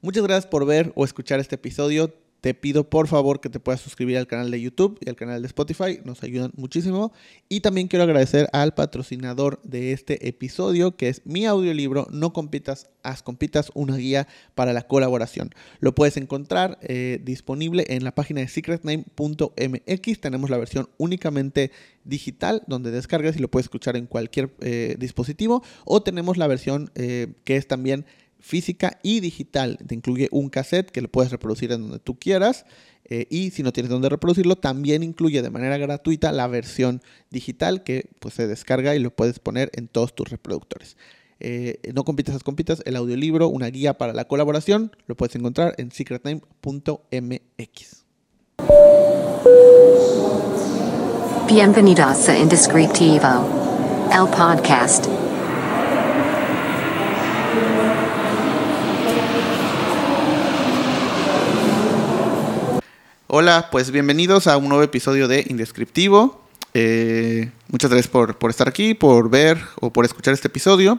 Muchas gracias por ver o escuchar este episodio te pido por favor que te puedas suscribir al canal de YouTube y al canal de Spotify, nos ayudan muchísimo. Y también quiero agradecer al patrocinador de este episodio, que es mi audiolibro No compitas, haz compitas, una guía para la colaboración. Lo puedes encontrar eh, disponible en la página de secretname.mx. Tenemos la versión únicamente digital, donde descargas y lo puedes escuchar en cualquier eh, dispositivo. O tenemos la versión eh, que es también física y digital. Te incluye un cassette que lo puedes reproducir en donde tú quieras. Eh, y si no tienes donde reproducirlo, también incluye de manera gratuita la versión digital que pues, se descarga y lo puedes poner en todos tus reproductores. Eh, no compitas, las compitas, el audiolibro, una guía para la colaboración, lo puedes encontrar en secretname.mx. Bienvenidos a Indescriptivo, el podcast. Hola, pues bienvenidos a un nuevo episodio de Indescriptivo. Eh, muchas gracias por, estar aquí, por ver o por escuchar este episodio.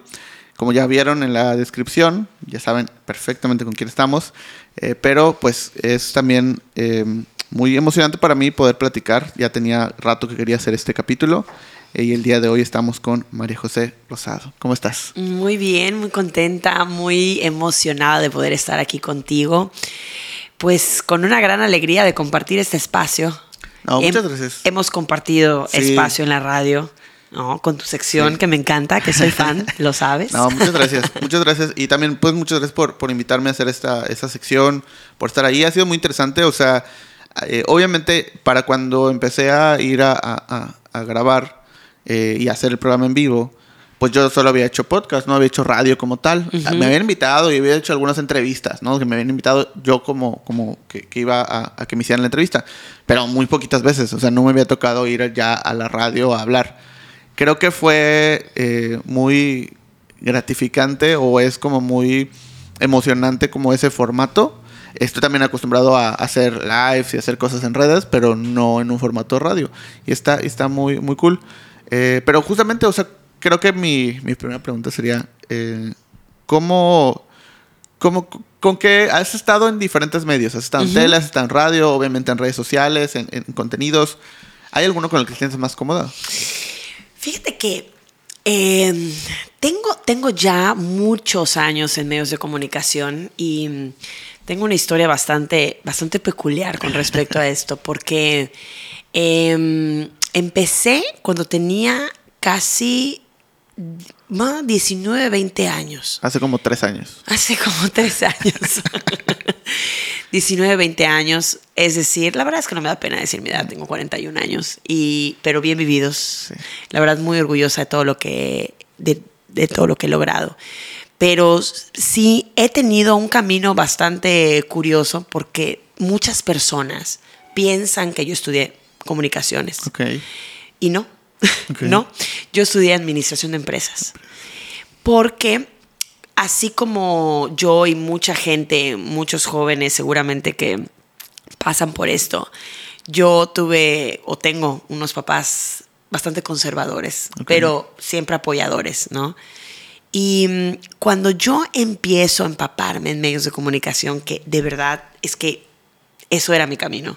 Como ya vieron en la descripción, ya saben perfectamente con quién estamos, eh, pero pues es también eh, muy emocionante para mí poder platicar. Ya tenía rato que quería hacer este capítulo y el día de hoy estamos con María José Rosado. ¿Cómo estás? Muy bien, muy contenta, muy emocionada de poder estar aquí contigo pues con una gran alegría de compartir este espacio. No, muchas gracias. Hemos compartido espacio en la radio. ¿no? Con tu sección que me encanta, que soy fan, lo sabes. No, muchas gracias, muchas gracias. Y también, pues, muchas gracias por, por invitarme a hacer esta, esta sección, por estar ahí. Ha sido muy interesante, o sea, eh, obviamente, para cuando empecé a ir a, a, a grabar eh, y hacer el programa en vivo, pues yo solo había hecho podcast, no había hecho radio como tal. Me habían invitado y había hecho algunas entrevistas, ¿no? Que me habían invitado yo como, como que, iba a, que me hicieran la entrevista, pero muy poquitas veces, o sea, no me había tocado ir ya a la radio a hablar. Creo que fue eh, muy gratificante o es como muy emocionante como ese formato. Estoy también acostumbrado a hacer lives y hacer cosas en redes, pero no en un formato radio. Y está, está muy, muy cool. Eh, pero justamente, o sea, creo que mi, mi primera pregunta sería, eh, ¿cómo, cómo, con qué has estado en diferentes medios? Has estado en tele, has estado en radio, obviamente en redes sociales, en, contenidos. ¿Hay alguno con el que te sientes más cómoda? Fíjate que em, tengo, tengo ya muchos años en medios de comunicación y tengo una historia bastante, bastante peculiar con respecto a esto, porque em, empecé cuando tenía casi más 19, 20 años. Hace como tres años. Hace como tres años. 19, 20 años. Es decir, la verdad es que no me da pena decir mi edad, tengo 41 años, y, pero bien vividos. La verdad, muy orgullosa de todo lo que, de, de todo lo que he logrado. Pero sí he tenido un camino bastante curioso porque muchas personas piensan que yo estudié comunicaciones. Okay. Y no, ¿no? Yo estudié administración de empresas. Porque así como yo y mucha gente, muchos jóvenes seguramente que pasan por esto, yo tuve o tengo unos papás bastante conservadores, pero siempre apoyadores, ¿no? Y mm, cuando yo empiezo a empaparme en medios de comunicación, que de verdad es que eso era mi camino,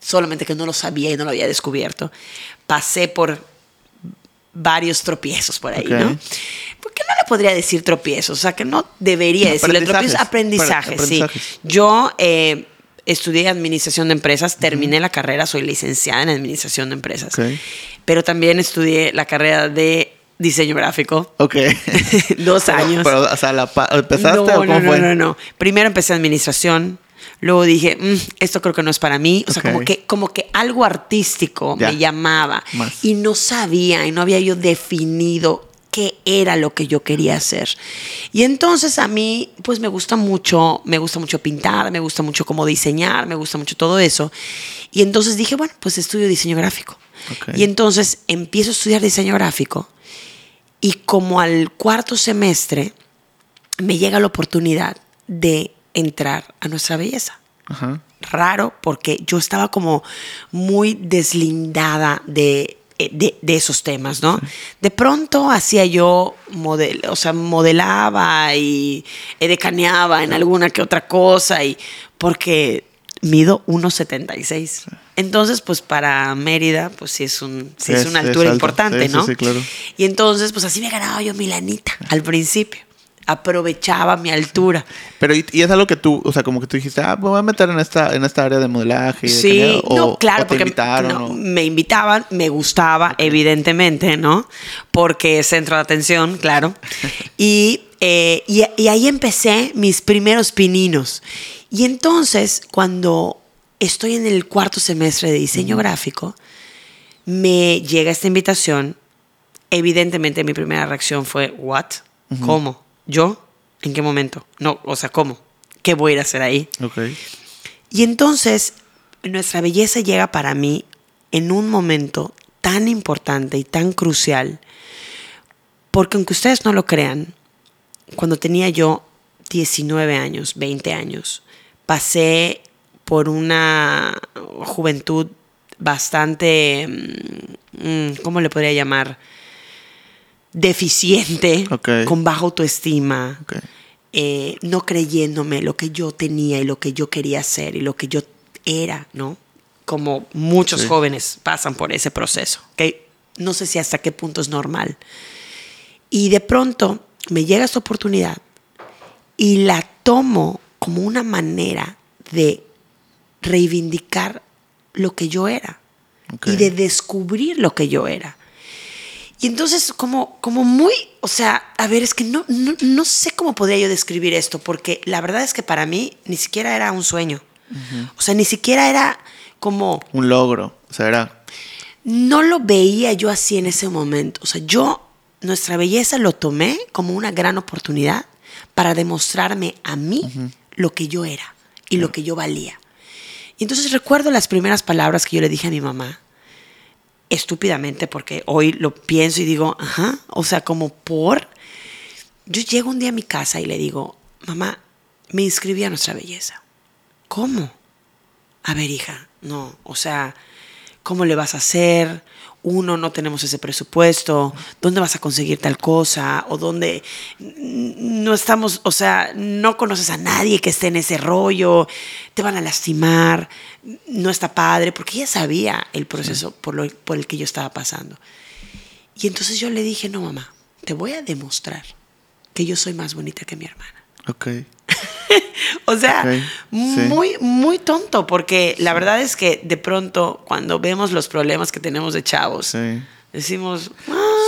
solamente que no lo sabía y no lo había descubierto, pasé por varios tropiezos por ahí, ¿no? ¿Por qué no le podría decir tropiezos? O sea, que no debería decirle tropiezos, aprendizajes, sí. Yo eh, estudié administración de empresas, terminé la carrera, soy licenciada en administración de empresas, pero también estudié la carrera de diseño gráfico. Ok. Dos años. Pero, o sea, ¿empezaste o cómo no, fue? No, no, no. Primero empecé administración, Luego dije, mm, esto creo que no es para mí. O sea, como, que, como que algo artístico me llamaba. Y no sabía y no había yo definido qué era lo que yo quería hacer. Y entonces a mí, pues me gusta mucho, me gusta mucho pintar, me gusta mucho cómo diseñar, me gusta mucho todo eso. Y entonces dije, bueno, pues estudio diseño gráfico. Y entonces empiezo a estudiar diseño gráfico. Y como al cuarto semestre, me llega la oportunidad de entrar a nuestra belleza. Raro porque yo estaba como muy deslindada de eh, de, de esos temas, ¿no? De pronto hacía yo, model, o sea, modelaba y edecaneaba en alguna que otra cosa, y porque mido 1,76. Entonces, pues para Mérida, pues sí es, un, sí es, Es- una altura importante, Sí, sí, ¿no? sí, claro. Y entonces, pues así me ganaba yo mi lanita al principio. Aprovechaba mi altura. Pero, y, y es algo que tú, o sea, como que tú dijiste, ah, me voy a meter en esta, en esta área de modelaje. y de Sí, calidad", o, no, claro, o te porque invitaron. no, o- me invitaban, me gustaba, evidentemente, ¿no? Porque es centro de atención, claro. Y, eh, y, y ahí empecé mis primeros pininos. Y entonces, cuando estoy en el cuarto semestre de diseño gráfico, me llega esta invitación. Evidentemente, mi primera reacción fue, ¿what? ¿Cómo? ¿Yo? ¿En qué momento? No, o sea, ¿cómo? ¿Qué voy a ir a hacer ahí? Y entonces nuestra belleza llega para mí en un momento tan importante y tan crucial, porque aunque ustedes no lo crean, cuando tenía yo 19 años, 20 años, pasé por una juventud bastante, mm, mm, ¿cómo le podría llamar? Deficiente, con baja autoestima, eh, no creyéndome lo que yo tenía y lo que yo quería hacer y lo que yo era, ¿no? Como muchos Sí. jóvenes pasan por ese proceso, que no sé si hasta qué punto es normal. Y de pronto me llega esta oportunidad y la tomo como una manera de reivindicar lo que yo era y de descubrir lo que yo era. Y entonces, como, como muy, o sea, a ver, es que no, no, no sé cómo podría yo describir esto, porque la verdad es que para mí ni siquiera era un sueño. O sea, ni siquiera era como, Un logro. O sea, era. no lo veía yo así en ese momento. O sea, yo, nuestra belleza lo tomé como una gran oportunidad para demostrarme a mí lo que yo era y lo que yo valía. Y entonces recuerdo las primeras palabras que yo le dije a mi mamá, estúpidamente, porque hoy lo pienso y digo, ajá, o sea, como por... Yo llego un día a mi casa y le digo, mamá, me inscribí a nuestra belleza. ¿Cómo? A ver, hija, no, o sea, ¿cómo le vas a hacer? Uno, no tenemos ese presupuesto, ¿dónde vas a conseguir tal cosa? O dónde no estamos, o sea, no conoces a nadie que esté en ese rollo, te van a lastimar, no está padre, porque ella sabía el proceso por, lo, por el que yo estaba pasando. Y entonces yo le dije, no, mamá, te voy a demostrar que yo soy más bonita que mi hermana. Ok. O sea, sí. muy, muy tonto, porque la verdad es que de pronto cuando vemos los problemas que tenemos de chavos, Sí. decimos...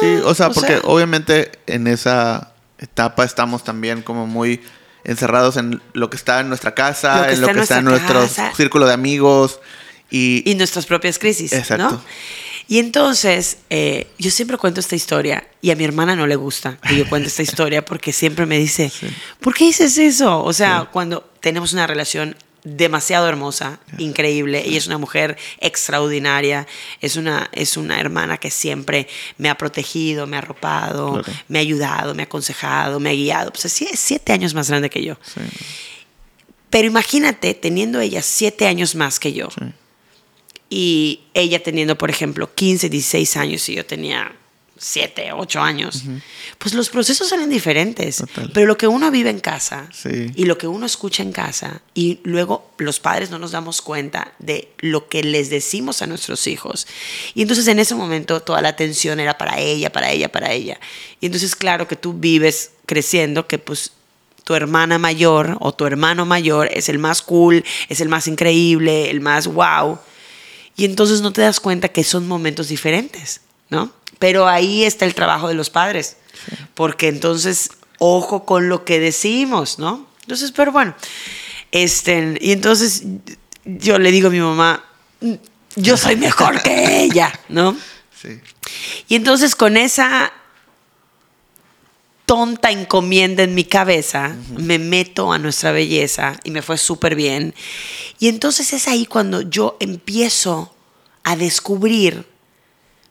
Sí, "Ah", o sea, porque obviamente en esa etapa estamos también como muy encerrados en lo que está en nuestra casa, Lo en lo que está en nuestro casa. círculo de amigos. Y, y nuestras propias crisis. Exacto. ¿no? Y entonces, eh, yo siempre cuento esta historia y a mi hermana no le gusta que yo cuente esta historia porque siempre me dice, ¿por qué dices eso? O sea, cuando tenemos una relación demasiado hermosa, increíble, ella es una mujer extraordinaria, es una, es una hermana que siempre me ha protegido, me ha arropado, me ha ayudado, me ha aconsejado, me ha guiado. Pues así es siete años más grande que yo. Pero imagínate teniendo ella siete años más que yo. Y ella teniendo, por ejemplo, 15, 16 años y yo tenía 7, 8 años, pues los procesos salen diferentes. Total. Pero lo que uno vive en casa Sí. y lo que uno escucha en casa y luego los padres no nos damos cuenta de lo que les decimos a nuestros hijos. Y entonces en ese momento toda la atención era para ella, para ella, para ella. Y entonces claro que tú vives creciendo que pues tu hermana mayor o tu hermano mayor es el más cool, es el más increíble, el más wow. Y entonces no te das cuenta que son momentos diferentes, ¿no? Pero ahí está el trabajo de los padres, porque entonces, ojo con lo que decimos, ¿no? Entonces, pero bueno, este, y entonces yo le digo a mi mamá, "Mm, yo soy mejor que ella, ¿no? sí. Y entonces con esa tonta encomienda en mi cabeza, me meto a nuestra belleza y me fue súper bien. Y entonces es ahí cuando yo empiezo a descubrir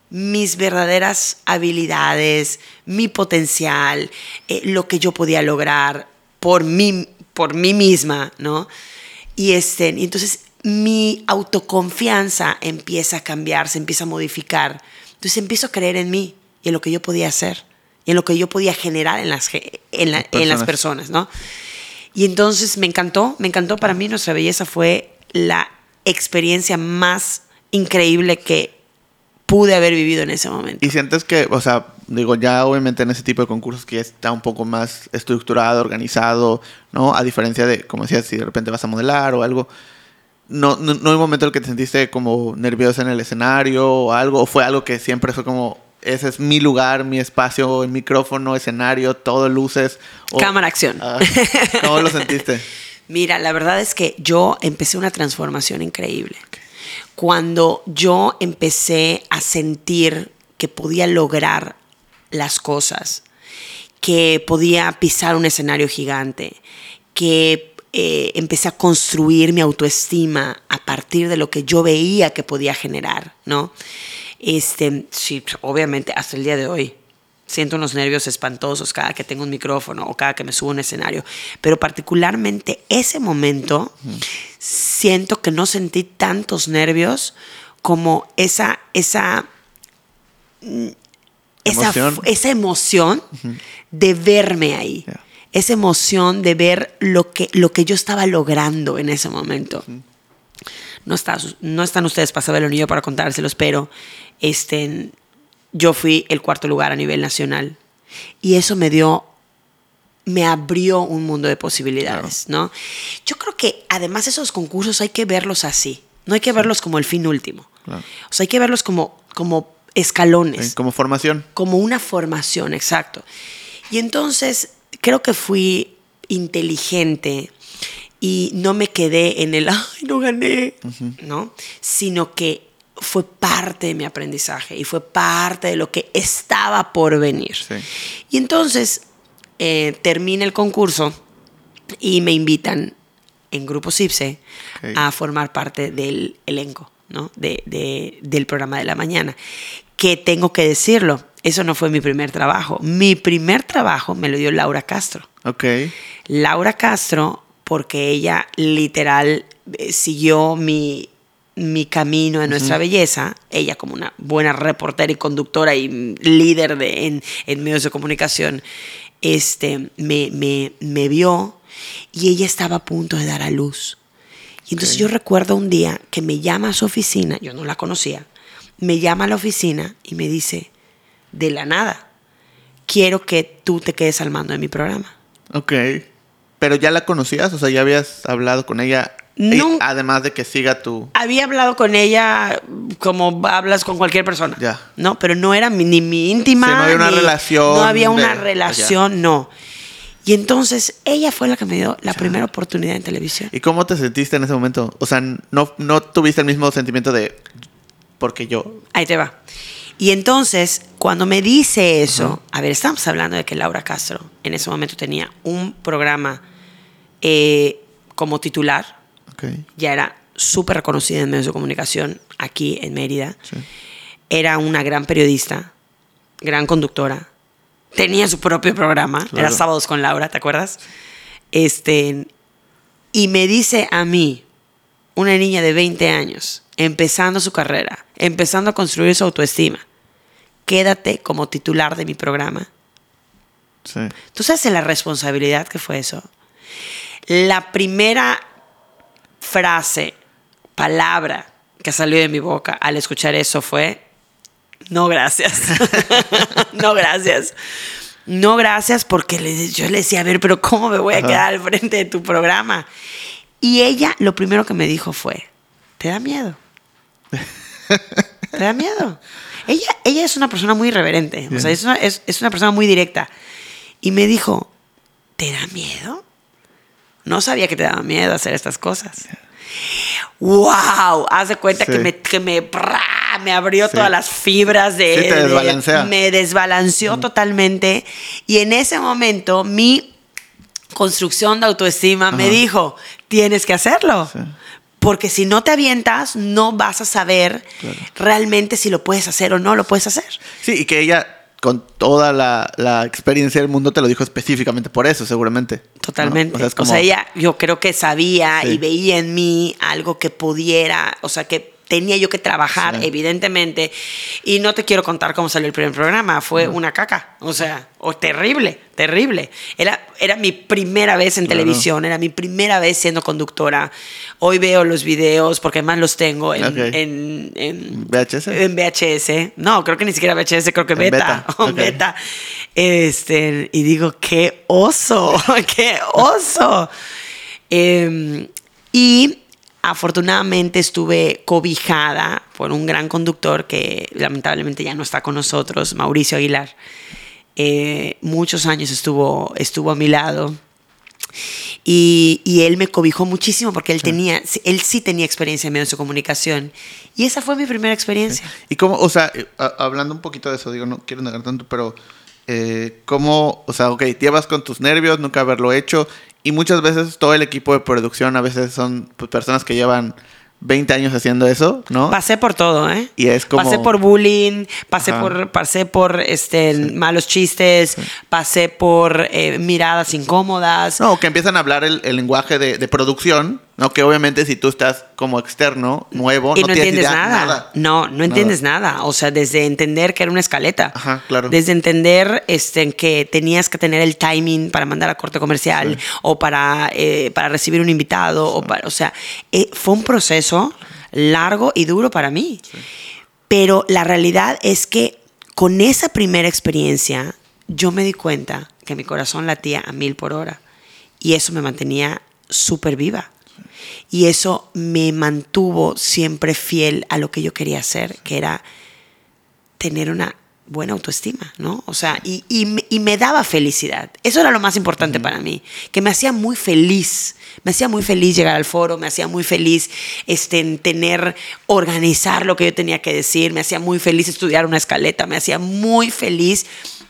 mis verdaderas habilidades, mi potencial, eh, lo que yo podía lograr por mí, por mí misma, ¿no? Y, este, y entonces mi autoconfianza empieza a cambiar, se empieza a modificar. Entonces empiezo a creer en mí y en lo que yo podía hacer en lo que yo podía generar en las, en la- en las personas, ¿no? Y entonces me encantó, me encantó para mí nuestra belleza fue la experiencia más increíble que pude haber vivido en ese momento. Y sientes que, o sea, digo, ya obviamente en ese tipo de concursos que ya está un poco más estructurado, organizado, ¿no? A diferencia de, como decías, si de repente vas a modelar o algo. No, no, no hay un momento en el que te sentiste como nerviosa en el escenario o algo, o fue algo que siempre fue como, ese es mi lugar, mi espacio, el micrófono, escenario, todo luces. Cámara, acción. Ah, ¿Cómo lo sentiste? Mira, la verdad es que yo empecé una transformación increíble. Cuando yo empecé a sentir que podía lograr las cosas, que podía pisar un escenario gigante, que eh, empecé a construir mi autoestima a partir de lo que yo veía que podía generar, ¿no? Este, sí, obviamente hasta el día de hoy siento unos nervios espantosos cada que tengo un micrófono o cada que me subo a un escenario, pero particularmente ese momento siento que no sentí tantos nervios como esa esa mm, esa, Emoción. esa emoción de verme ahí. Esa emoción de ver lo que, lo que yo estaba logrando en ese momento. No, está, no están ustedes para saberlo ni yo para contárselos, pero este, yo fui el cuarto lugar a nivel nacional. Y eso me dio, me abrió un mundo de posibilidades, ¿no? Yo creo que además esos concursos hay que verlos así. No hay que verlos como el fin último. Claro. O sea, hay que verlos como, como escalones Sí, Como formación. como una formación, exacto. Y entonces creo que fui inteligente y no me quedé en el, ay, no gané, ¿no? Sino que fue parte de mi aprendizaje y fue parte de lo que estaba por venir. Sí. Y entonces eh, termina el concurso y me invitan en Grupo CIPSE Ok. a formar parte del elenco, ¿no? De, de- del programa de la mañana. Que tengo que decirlo, eso no fue mi primer trabajo. Mi primer trabajo me lo dio Laura Castro. Ok. Laura Castro, porque ella literal eh, siguió mi, mi camino en nuestra belleza, ella como una buena reportera y conductora y líder de, en, en medios de comunicación, este, me, me, me vio y ella estaba a punto de dar a luz. Y entonces yo recuerdo un día que me llama a su oficina, yo no la conocía, me llama a la oficina y me dice, de la nada, quiero que tú te quedes al mando de mi programa. Ok. Pero ya la conocías, o sea, ya habías hablado con ella. Nun- además de que siga tu. había hablado con ella como hablas con cualquier persona. Ya. No, pero no era mi- ni mi íntima. Sí, no había una ni- relación No había una de- relación, no. Y entonces ella fue la que me dio la primera oportunidad en televisión. ¿Y cómo te sentiste en ese momento? O sea, no, no tuviste el mismo sentimiento de. Porque yo. Ahí te va. Y entonces, cuando me dice eso, a ver, estamos hablando de que Laura Castro en ese momento tenía un programa eh, como titular, ya era súper reconocida en medios de comunicación aquí en Mérida. Sí. Era una gran periodista, gran conductora. Tenía su propio programa, Claro. era Sábados con Laura, ¿te acuerdas? Este, y me dice a mí, una niña de 20 años, empezando su carrera, empezando a construir su autoestima, quédate como titular de mi programa. Sí. ¿Tú sabes la responsabilidad que fue eso? La primera frase, palabra que salió de mi boca al escuchar eso fue, no gracias, no gracias. No gracias porque le- yo le decía, a ver, pero ¿cómo me voy a Ajá. quedar al frente de tu programa? Y ella lo primero que me dijo fue, ¿te da miedo? ¿Te da miedo? Ella, ella es una persona muy irreverente, o sea, es una, es- es una persona muy directa. Y me dijo, ¿te da miedo? No sabía que te daba miedo hacer estas cosas. ¡Wow! Haz de cuenta Sí. que me, que me, me abrió Sí. todas las fibras de. Sí, te de- desbalancea. me desbalanceó totalmente. Y en ese momento, mi construcción de autoestima me dijo: tienes que hacerlo. Porque si no te avientas, no vas a saber Claro. realmente si lo puedes hacer o no lo puedes hacer. Sí, y que ella, con toda la, la experiencia del mundo, te lo dijo específicamente por eso, seguramente. ¿no? Totalmente. O sea, es como- ella, yo creo que sabía Sí. y veía en mí algo que pudiera, o sea, que tenía yo que trabajar, Sí. evidentemente. Y no te quiero contar cómo salió el primer programa, fue una caca, o sea, o terrible, terrible. Era, era mi primera vez en Claro. televisión, era mi primera vez siendo conductora. Hoy veo los videos, porque además los tengo en, Ok. en, en- VHS. En VHS. No, creo que ni siquiera VHS, creo que beta. beta. Este, y digo, qué oso, qué oso. Eh, y afortunadamente estuve cobijada por un gran conductor que lamentablemente ya no está con nosotros, Mauricio Aguilar. Eh, muchos años estuvo, estuvo a mi lado. Y, y él me cobijó muchísimo porque él tenía, él sí tenía experiencia en medios de comunicación. Y esa fue mi primera experiencia. Y cómo, o sea, eh, hablando un poquito de eso, digo, no quiero negar tanto, pero eh, cómo, o sea, ok, llevas con tus nervios, nunca haberlo hecho, y muchas veces todo el equipo de producción a veces son pues, personas que llevan 20 años haciendo eso, ¿no? Pasé por todo, ¿eh? Y es como- Pasé por bullying, pasé Ajá. por, pasé por este, malos chistes, pasé por eh, miradas incómodas. No, que empiezan a hablar el, el lenguaje de, de producción, ¿no? Que obviamente si tú estás como externo, nuevo, y no, no, entiendes idea, nada. No, no entiendes nada. O sea, desde entender que era una escaleta. Ajá, claro. Desde entender este, que tenías que tener el timing para mandar a corte comercial o para, eh, para recibir un invitado. O, para, o sea, eh, fue un proceso largo y duro para mí. Pero la realidad es que con esa primera experiencia yo me di cuenta que mi corazón latía a mil por hora. Y eso me mantenía súper viva. Y eso me mantuvo siempre fiel a lo que yo quería hacer, que era tener una buena autoestima, ¿no? O sea, y, y me- y me daba felicidad. Eso era lo más importante para mí, que me hacía muy feliz. Me hacía muy feliz llegar al foro, me hacía muy feliz este, en tener, organizar lo que yo tenía que decir, me hacía muy feliz estudiar una escaleta, me hacía muy feliz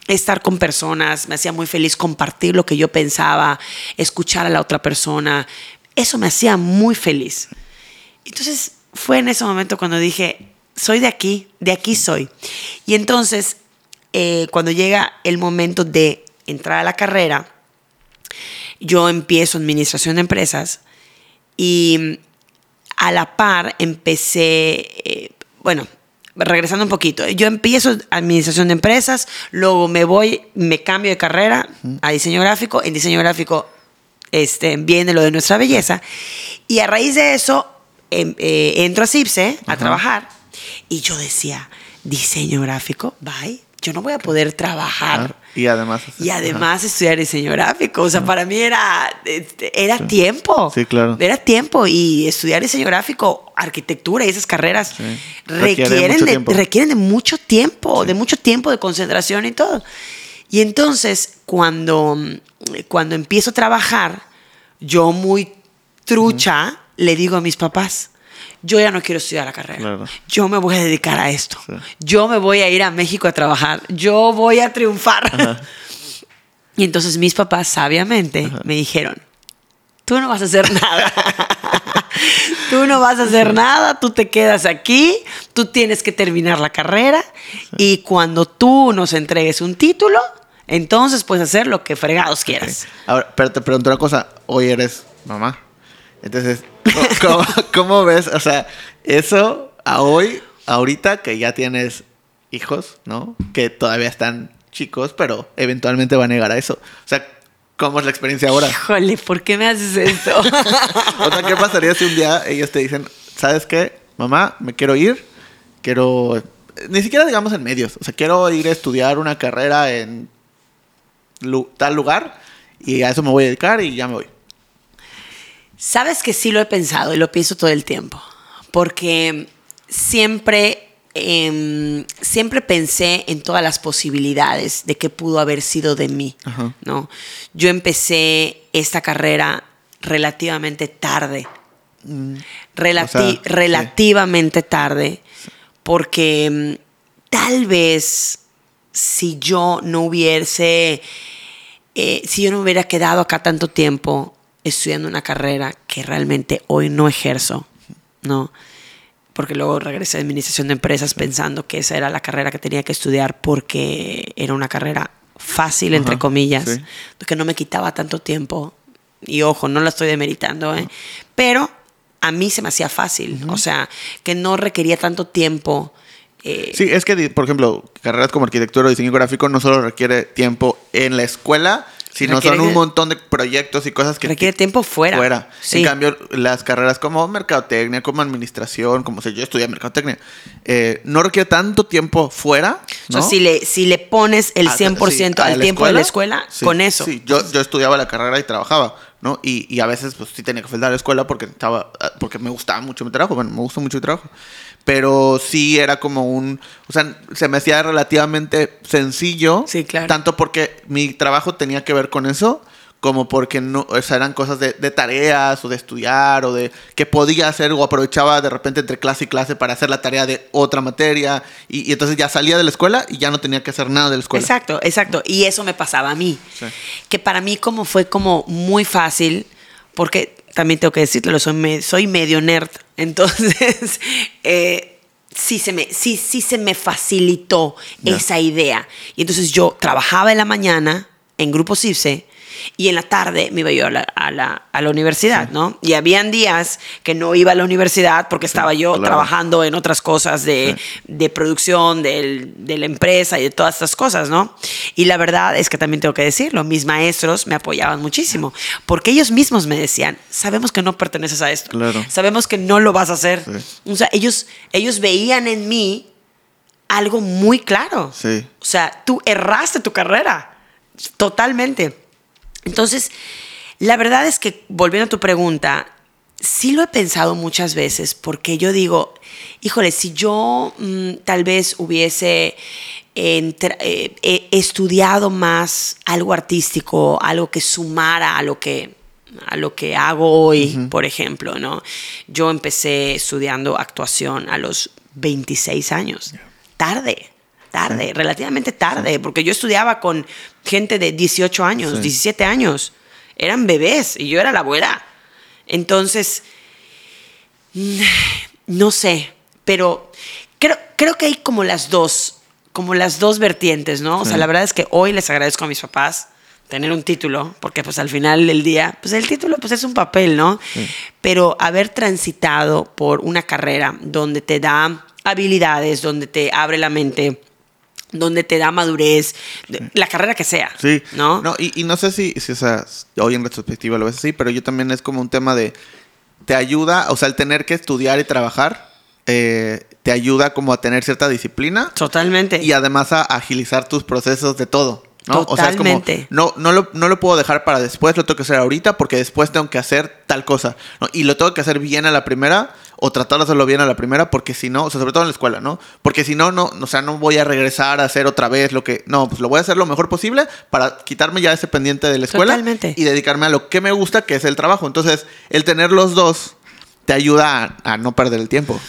estar con personas, me hacía muy feliz compartir lo que yo pensaba, escuchar a la otra persona. Eso me hacía muy feliz. Entonces fue en ese momento cuando dije, soy de aquí, de aquí soy. Y entonces, eh, cuando llega el momento de entrar a la carrera, yo empiezo administración de empresas y a la par empecé, eh, bueno, regresando un poquito, yo empiezo administración de empresas, luego me voy, me cambio de carrera a diseño gráfico, en diseño gráfico este, viene lo de nuestra belleza, y a raíz de eso em- eh, entro a CIPSE a trabajar, y yo decía, diseño gráfico, bye, yo no voy a poder trabajar. Ajá. Y además... Y además estudiar diseño gráfico. O sea, para mí era, este, era tiempo. Sí, claro. Era tiempo. Y estudiar diseño gráfico, arquitectura y esas carreras Sí. Requieren, de, tiempo. requieren de mucho tiempo, de mucho tiempo de concentración y todo. Y entonces, cuando, cuando empiezo a trabajar, yo muy trucha le digo a mis papás, yo ya no quiero estudiar la carrera. Claro. Yo me voy a dedicar a esto. Sí. Yo me voy a ir a México a trabajar. Yo voy a triunfar. Y entonces mis papás sabiamente me dijeron, tú no vas a hacer nada. tú no vas a hacer nada, tú te quedas aquí, tú tienes que terminar la carrera y cuando tú nos entregues un título, entonces puedes hacer lo que fregados quieras. Ahora, pero te pregunto una cosa. Hoy eres mamá. Entonces, ¿cómo, cómo- ves? O sea, eso a hoy, ahorita que ya tienes hijos, ¿no? Que todavía están chicos, pero eventualmente van a llegar a eso. O sea, ¿cómo es la experiencia ahora? Híjole, ¿por qué me haces esto? O sea, ¿qué pasaría si un día ellos te dicen, ¿sabes qué? Mamá, me quiero ir, quiero, ni siquiera digamos en medios, o sea, quiero ir a estudiar una carrera en tal lugar y a eso me voy a dedicar y ya me voy. Sabes que sí lo he pensado y lo pienso todo el tiempo, porque siempre, em, siempre pensé en todas las posibilidades de que pudo haber sido de mí, Ajá. ¿no? Yo empecé esta carrera relativamente tarde, Relati- o sea, sí. relativamente tarde, porque em, tal vez si yo no hubiese eh, si yo no hubiera quedado acá tanto tiempo estudiando una carrera que realmente hoy no ejerzo, ¿no? Porque luego regresé a administración de empresas pensando que esa era la carrera que tenía que estudiar porque era una carrera fácil, entre Ajá, comillas, sí. que no me quitaba tanto tiempo. Y ojo, no la estoy demeritando, ¿eh? Pero a mí se me hacía fácil, o sea, que no requería tanto tiempo. Eh, Sí, es que, por ejemplo, carreras como arquitectura o diseño gráfico no solo requiere tiempo en la escuela, sino Requiere son un montón de proyectos y cosas que... requiere tiempo fuera. fuera. Sí. En cambio, las carreras como mercadotecnia, como administración, como yo estudié mercadotecnia, eh, no requiere tanto tiempo fuera. O sea, ¿no? si, le, si le pones el Ah, 100% sí, a al tiempo de la escuela, sí, con eso. Sí, yo, yo estudiaba la carrera y trabajaba, ¿no? Y, y a veces, pues sí tenía que faltar a la escuela porque, estaba, ah, porque me gustaba mucho mi trabajo, bueno, me gusta mucho mi trabajo. Pero sí era como un. O sea, se me hacía relativamente sencillo. Sí, claro. Tanto porque mi trabajo tenía que ver con eso, como porque no, o sea, eran cosas de, de tareas o de estudiar o de que podía hacer o aprovechaba de repente entre clase y clase para hacer la tarea de otra materia. Y, y entonces ya salía de la escuela y ya no tenía que hacer nada de la escuela. Exacto, exacto. Y eso me pasaba a mí. Sí. Que para mí como fue como muy fácil, porque también tengo que decirlo, soy, me- soy medio nerd. Entonces, eh, sí, se me, sí, sí se me facilitó esa idea. Y entonces yo trabajaba en la mañana en Grupo CIFSE y en la tarde me iba yo a la, a la, a la universidad, ¿no? Y habían días que no iba a la universidad porque estaba yo claro. trabajando en otras cosas de, de producción del- de la empresa y de todas estas cosas, ¿no? Y la verdad es que también tengo que decirlo, mis maestros me apoyaban muchísimo, porque ellos mismos me decían, sabemos que no perteneces a esto, Claro. sabemos que no lo vas a hacer. Sí. O sea, ellos, ellos veían en mí algo muy claro. Sí. O sea, tú erraste tu carrera, totalmente. Entonces, la verdad es que, volviendo a tu pregunta, sí lo he pensado muchas veces porque yo digo, híjole, si yo mm, tal vez hubiese entra- eh, eh, estudiado más algo artístico, algo que sumara a lo que a lo que hago hoy, por ejemplo, ¿no? Yo empecé estudiando actuación a los 26 años. Tarde, tarde, relativamente tarde, porque yo estudiaba con gente de 18 años, Sí. 17 años. Eran bebés y yo era la abuela. Entonces, no sé, pero creo, creo que hay como las dos, como las dos vertientes, ¿no? O sea, la verdad es que hoy les agradezco a mis papás tener un título, porque pues al final del día, pues el título pues es un papel, ¿no? Pero haber transitado por una carrera donde te da habilidades, donde te abre la mente, donde te da madurez, la carrera que sea, Sí. ¿no? No, y, y no sé si, si, o sea, hoy en retrospectiva lo ves así, pero yo también es como un tema de. Te ayuda, o sea, el tener que estudiar y trabajar, eh, te ayuda como a tener cierta disciplina Totalmente. y además a agilizar tus procesos de todo. ¿No? O sea, es como, Totalmente. no, no, lo, no lo puedo dejar para después, lo tengo que hacer ahorita porque después tengo que hacer tal cosa. ¿no? Y lo tengo que hacer bien a la primera o tratar de hacerlo bien a la primera porque si no, o sea, sobre todo en la escuela, ¿no? Porque si no, no, o sea, no voy a regresar a hacer otra vez lo que... No, pues lo voy a hacer lo mejor posible para quitarme ya ese pendiente de la escuela Totalmente. y dedicarme a lo que me gusta, que es el trabajo. Entonces, el tener los dos te ayuda a, a no perder el tiempo.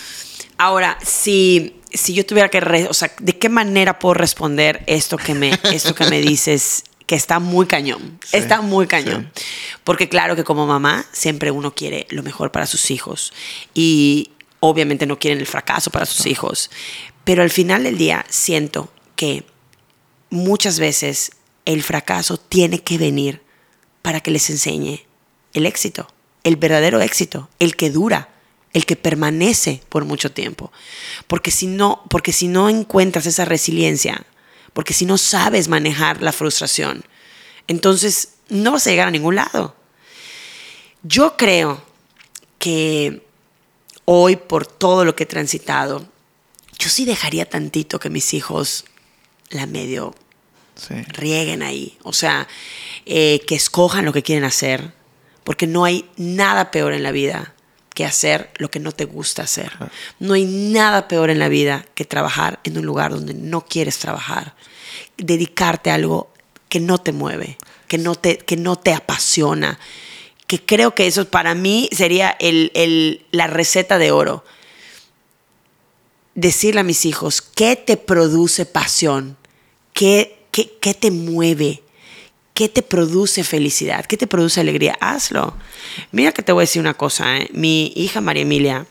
Ahora, si, si yo tuviera que, re- o sea, ¿de qué manera puedo responder esto que me, esto que me dices? Que está muy cañón, Sí, está muy cañón. Porque claro que como mamá siempre uno quiere lo mejor para sus hijos y obviamente no quieren el fracaso para sus hijos. Pero al final del día siento que muchas veces el fracaso tiene que venir para que les enseñe el éxito, el verdadero éxito, el que dura, el que permanece por mucho tiempo. Porque si no, porque si no encuentras esa resiliencia, porque si no sabes manejar la frustración, entonces no vas a llegar a ningún lado. Yo creo que hoy por todo lo que he transitado, yo sí dejaría tantito que mis hijos la medio Sí. rieguen ahí. O sea, eh, que escojan lo que quieren hacer, porque no hay nada peor en la vida que hacer lo que no te gusta hacer. No hay nada peor en la vida que trabajar en un lugar donde no quieres trabajar. Dedicarte a algo que no te mueve, que no te, que no te apasiona. Que creo que eso para mí sería el- el- la receta de oro. Decirle a mis hijos, ¿qué te produce pasión? ¿Qué, qué, qué te mueve? ¿Qué te produce felicidad? ¿Qué te produce alegría? Hazlo. Mira que te voy a decir una cosa. ¿eh? Mi hija María Emilia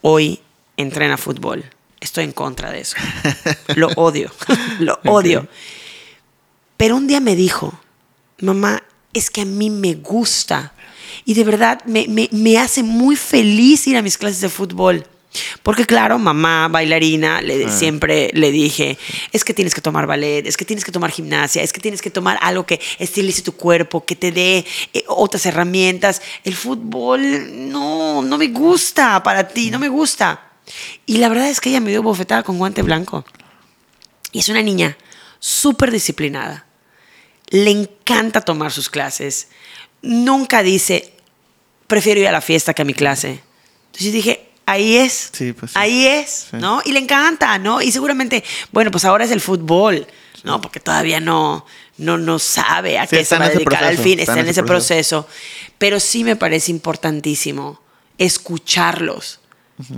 hoy entrena fútbol. Estoy en contra de eso. Lo odio. Lo odio. Pero un día me dijo, mamá, es que a mí me gusta. Y de verdad me, me, me hace muy feliz ir a mis clases de fútbol. Porque claro, mamá, bailarina, le, siempre le dije, es que tienes que tomar ballet, es que tienes que tomar gimnasia, es que tienes que tomar algo que estilice tu cuerpo, que te dé eh, otras herramientas. El fútbol no, no me gusta para ti, no me gusta. Y la verdad es que ella me dio bofetada con guante blanco. Y es una niña súper disciplinada. Le encanta tomar sus clases. Nunca dice, prefiero ir a la fiesta que a mi clase. Entonces dije, ahí es. Sí, pues sí. Ahí es, ¿no? Y le encanta, ¿no? Y seguramente, bueno, pues ahora es el fútbol, ¿no? Porque todavía no, no, no sabe a qué se va a dedicar al fin, está, en ese proceso. proceso. Pero sí me parece importantísimo escucharlos.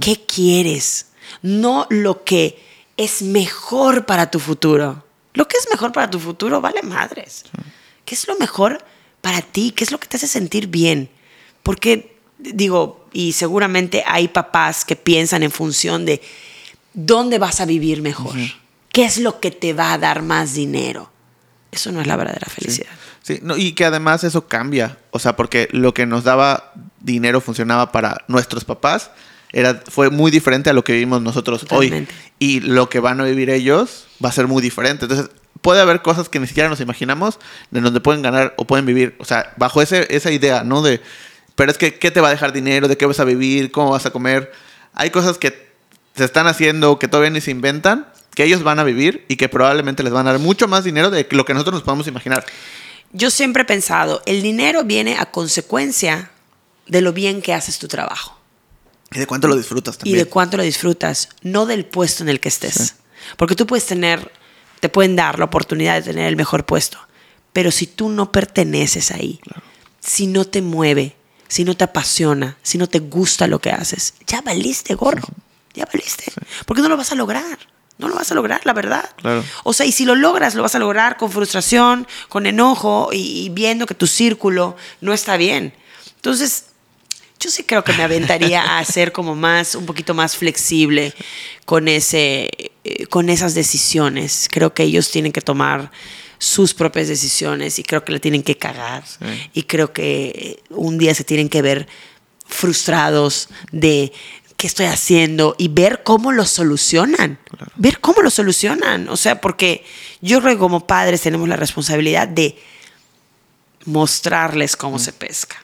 ¿Qué quieres? No lo que es mejor para tu futuro. Lo que es mejor para tu futuro vale madres. ¿Qué es lo mejor para ti? ¿Qué es lo que te hace sentir bien? Porque, digo, y seguramente hay papás que piensan en función de dónde vas a vivir mejor. ¿Qué es lo que te va a dar más dinero? Eso no es la verdadera felicidad. Sí, no, y que además eso cambia. O sea, porque lo que nos daba dinero funcionaba para nuestros papás. Era, fue muy diferente a lo que vivimos nosotros Totalmente. hoy. Y lo que van a vivir ellos va a ser muy diferente. Entonces, puede haber cosas que ni siquiera nos imaginamos de donde pueden ganar o pueden vivir. O sea, bajo ese, esa idea, ¿no? De, pero es que, ¿qué te va a dejar dinero? ¿De qué vas a vivir? ¿Cómo vas a comer? Hay cosas que se están haciendo que todavía ni se inventan, que ellos van a vivir y que probablemente les van a dar mucho más dinero de lo que nosotros nos podemos imaginar. Yo siempre he pensado, el dinero viene a consecuencia de lo bien que haces tu trabajo Y de cuánto lo disfrutas y también. de cuánto lo disfrutas, no del puesto en el que estés. Porque tú puedes tener, te pueden dar la oportunidad de tener el mejor puesto, pero si tú no perteneces ahí, si no te mueve, si no te apasiona, si no te gusta lo que haces, ya valiste gorro, ya valiste, porque no lo vas a lograr. No lo vas a lograr, la verdad. Claro. O sea, y si lo logras, lo vas a lograr con frustración, con enojo y, y viendo que tu círculo no está bien. Entonces, yo sí creo que me aventaría a ser como más, un poquito más flexible con, ese, eh, con esas decisiones. Creo que ellos tienen que tomar sus propias decisiones y creo que le tienen que cagar. Y creo que eh, un día se tienen que ver frustrados de qué estoy haciendo y ver cómo lo solucionan. Ver cómo lo solucionan. O sea, porque yo creo que como padres tenemos la responsabilidad de mostrarles cómo se pesca.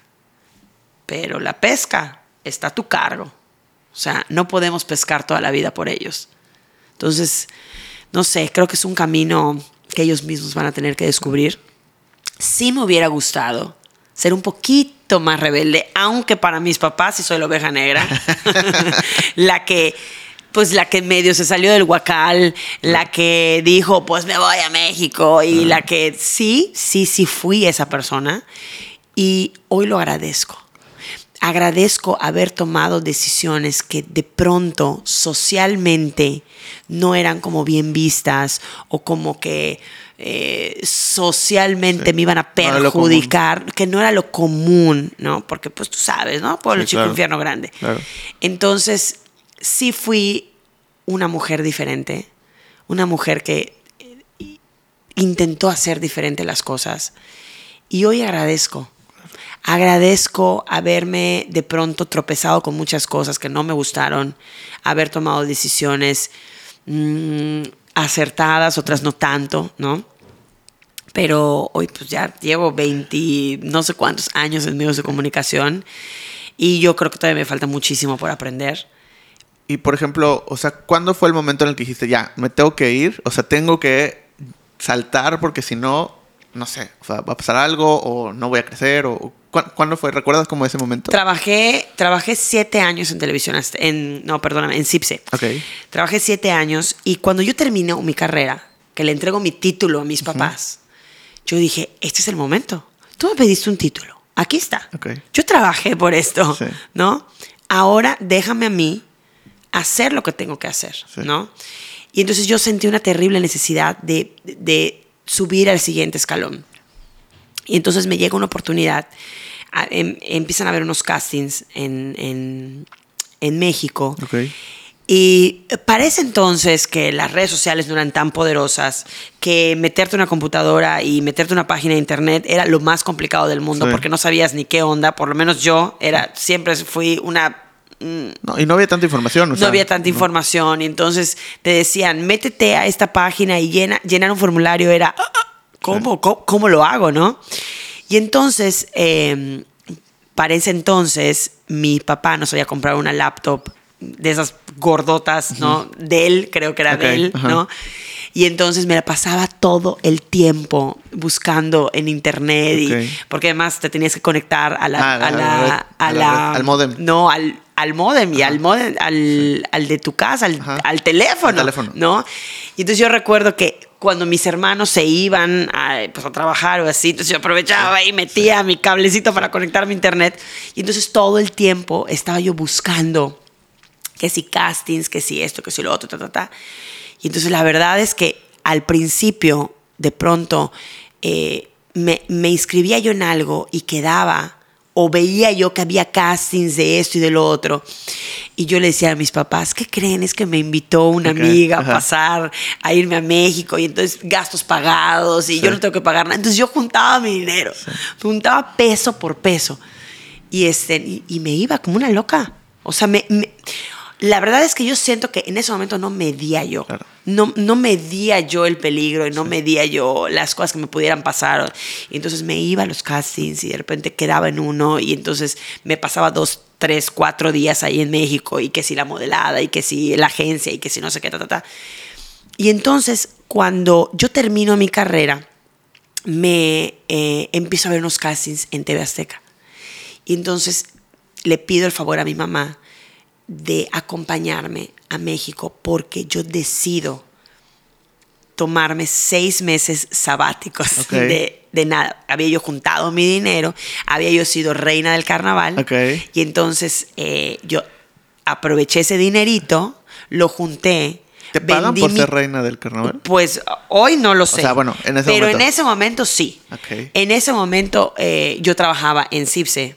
Pero la pesca está a tu cargo. O sea, no podemos pescar toda la vida por ellos. Entonces, no sé, creo que es un camino que ellos mismos van a tener que descubrir. Sí me hubiera gustado ser un poquito más rebelde, aunque para mis papás sí soy la oveja negra, la que pues la que medio se salió del huacal, la que dijo, pues me voy a México, y la que sí, sí, sí fui esa persona. Y hoy lo agradezco. Agradezco haber tomado decisiones que de pronto socialmente no eran como bien vistas o como que eh, socialmente me iban a No perjudicar, que no era lo común, ¿no? Porque pues tú sabes, ¿no? Pueblo Sí, chico, claro. infierno grande. Claro. Entonces, sí fui una mujer diferente, una mujer que eh, intentó hacer diferente las cosas. Y hoy agradezco. Agradezco haberme de pronto tropezado con muchas cosas que no me gustaron, haber tomado decisiones mm, acertadas, otras no tanto, ¿no? Pero hoy pues ya llevo 20, no sé cuántos años en medios de comunicación y yo creo que todavía me falta muchísimo por aprender. Y por ejemplo, o sea, ¿cuándo fue el momento en el que dijiste, ya, me tengo que ir? O sea, tengo que saltar porque si no, no sé, o sea, va a pasar algo o no voy a crecer o... ¿cu- ¿Cuándo fue? ¿Recuerdas como ese momento? Trabajé, trabajé siete años en televisión, hasta- en, no, perdóname, en CIPSE. Ok. Trabajé siete años y cuando yo termino mi carrera, que le entrego mi título a mis papás, yo dije, este es el momento. Tú me pediste un título, aquí está. Ok. Yo trabajé por esto, Sí. ¿no? Ahora déjame a mí hacer lo que tengo que hacer, Sí. ¿no? Y entonces yo sentí una terrible necesidad de, de subir al siguiente escalón. Y entonces me llega una oportunidad. a- em- empiezan a haber unos castings en, en, en México. Ok. Y parece entonces que las redes sociales no eran tan poderosas, que meterte una computadora y meterte una página de internet era lo más complicado del mundo, Sí. porque no sabías ni qué onda, por lo menos yo era, siempre fui una No, y no había tanta información. o no sea, había tanta información y entonces te decían, métete a esta página y llena, llenar un formulario era, "Ah, ah, ¿cómo, cómo, cómo lo hago, no? Y entonces, eh, para ese entonces, mi papá nos había comprado una laptop de esas gordotas, ¿no? De él, creo que era Ok, de él. ¿no? Y entonces me la pasaba todo el tiempo buscando en internet y porque además te tenías que conectar a la, Ah, a la la, red, a a la la- red, al módem. no, al, al modem y al modem, al, al de tu casa, al, al teléfono, Al teléfono. ¿no? Y entonces yo recuerdo que cuando mis hermanos se iban a, pues, a trabajar o así, entonces yo aprovechaba y metía mi cablecito para conectarme a internet. Y entonces todo el tiempo estaba yo buscando que si castings, que si esto, que si lo otro, ta, ta, ta. Y entonces la verdad es que al principio, de pronto, eh, me, me inscribía yo en algo y quedaba, o veía yo que había castings de esto y de lo otro. Y yo le decía a mis papás, ¿qué creen? Es que me invitó una amiga a pasar, a irme a México, y entonces gastos pagados, y Sí. yo no tengo que pagar nada. Entonces yo juntaba mi dinero, juntaba peso por peso. Y, este, y, y me iba como una loca. O sea, me, me- la verdad es que yo siento que en ese momento no medía yo. Claro. No, no medía yo el peligro y no medía yo las cosas que me pudieran pasar. Y entonces me iba a los castings y de repente quedaba en uno y entonces me pasaba dos, tres, cuatro días ahí en México y que si la modelada y que si la agencia y que si no sé qué, ta, ta, ta. Y entonces cuando yo termino mi carrera, me eh, empiezo a ver unos castings en TV Azteca. Y entonces le pido el favor a mi mamá de acompañarme a México porque yo decido tomarme seis meses sabáticos de, de nada. Había yo juntado mi dinero, había yo sido reina del carnaval y entonces eh, yo aproveché ese dinerito, lo junté. ¿Te pagan por mi- ser reina del carnaval? pues hoy no lo sé. sea, bueno, en ese Pero momento. en ese momento sí. En ese momento eh, yo trabajaba en CIPSE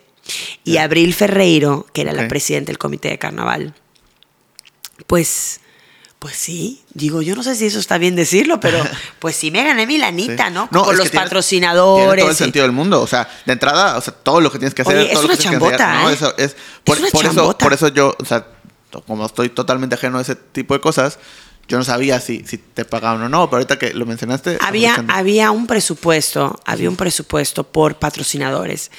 y Abril Ferreiro, que era la Ok. presidenta del comité de carnaval, pues, pues sí, digo, yo no sé si eso está bien decirlo, pero pues sí me gané mi lanita, Sí. ¿no? No, es los tienes- patrocinadores. Tiene todo el y- sentido del mundo. O sea, de entrada, o sea, todo lo que tienes que hacer. Oye, es todo lo una que tienes que chambota, enseñar, ¿no? ¿eh? Eso es, Es por, una por eso, chambota. por eso yo, o sea, como estoy totalmente ajeno a ese tipo de cosas, yo no sabía si, si te pagaban o no. Pero ahorita que lo mencionaste. Había, había un presupuesto, había un presupuesto por patrocinadores.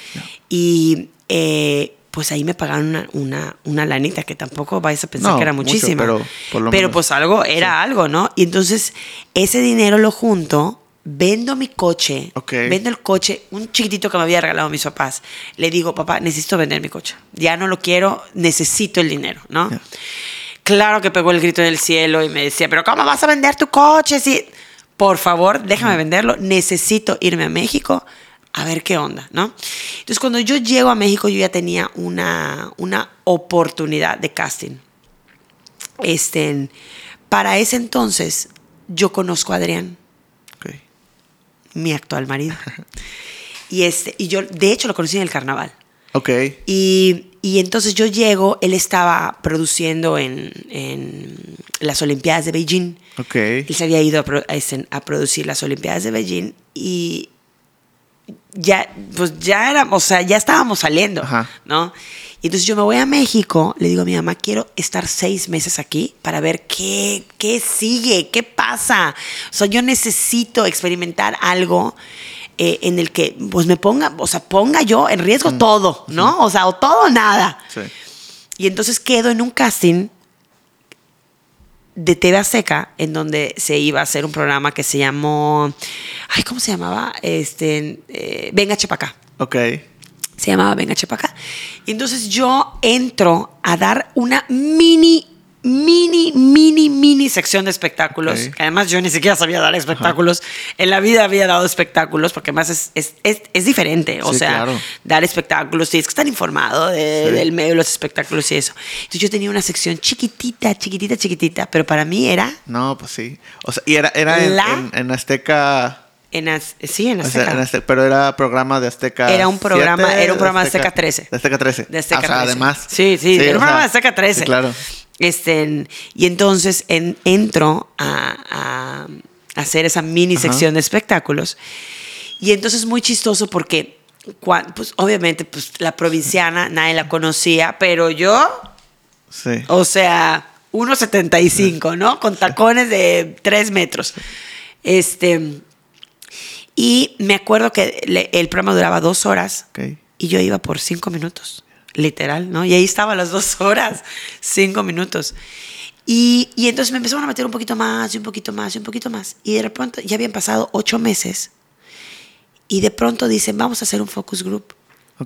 Y eh, pues ahí me pagaron una, una, una lanita que tampoco vais a pensar No, que era mucho, muchísima. pero por lo Pero menos. pues algo, era algo, ¿no? Y entonces ese dinero lo junto, vendo mi coche, vendo el coche, un chiquitito que me había regalado mis papás. Le digo, papá, necesito vender mi coche. Ya no lo quiero, necesito el dinero, ¿no? Claro que pegó el grito en el cielo y me decía, pero ¿cómo vas a vender tu coche? Si... Por favor, déjame venderlo. Necesito irme a México a ver qué onda, ¿no? Entonces, cuando yo llego a México, yo ya tenía una, una oportunidad de casting. Este, para ese entonces, yo conozco a Adrián, Ok. mi actual marido. Y, este, y yo, de hecho, lo conocí en el carnaval. Ok. Y, y entonces yo llego, él estaba produciendo en, en las Olimpiadas de Beijing. Ok. Él se había ido a este- a producir las Olimpiadas de Beijing y ya, pues ya era, o sea, ya estábamos saliendo, Ajá. ¿no? Y entonces yo me voy a México, le digo a mi mamá, quiero estar seis meses aquí para ver qué, qué sigue, qué pasa. O sea, yo necesito experimentar algo eh, en el que pues me ponga, o sea, ponga yo en riesgo todo, ¿no? O sea, o todo o nada. Sí. Y entonces quedo en un casting de TV Azteca en donde se iba a hacer un programa que se llamó, ay, ¿cómo se llamaba? Este, eh, Venga Chepacá. Ok. Se llamaba Venga Chepacá. Y entonces yo entro a dar una mini, mini, mini, mini sección de espectáculos. Que además yo ni siquiera sabía dar espectáculos. En la vida había dado espectáculos porque además es, es, es, es diferente. O Sí, sea, claro. dar espectáculos, tienes que estar informado de- Sí. del medio de los espectáculos y eso. Entonces yo tenía una sección chiquitita, chiquitita, chiquitita, pero para mí era No, pues sí. O sea, y era, era en, La- en- en Azteca. en, Az- sí, en o sea, Azteca. en Azteca, pero era programa de Azteca. Era un programa- 7, era un programa de Azteca 13. De Azteca 13. De Azteca Ah, o sea, 13. además. Sí, sí, era un programa sea, de Azteca 13. sí, claro. Este, y entonces en- entro a, a hacer esa mini Ajá. sección de espectáculos. Y entonces muy chistoso porque, pues obviamente, pues la provinciana nadie la conocía, pero yo, Sí. o sea, 1,75, ¿no? Con tacones de 3 metros. Este. Y me acuerdo que le- el programa duraba dos horas y yo iba por cinco minutos, literal, ¿no? Y ahí estaba las dos horas, cinco minutos. Y, y entonces me empezaron a meter un poquito más y un poquito más y un poquito más. Y de pronto ya habían pasado ocho meses y de pronto dicen, vamos a hacer un focus group.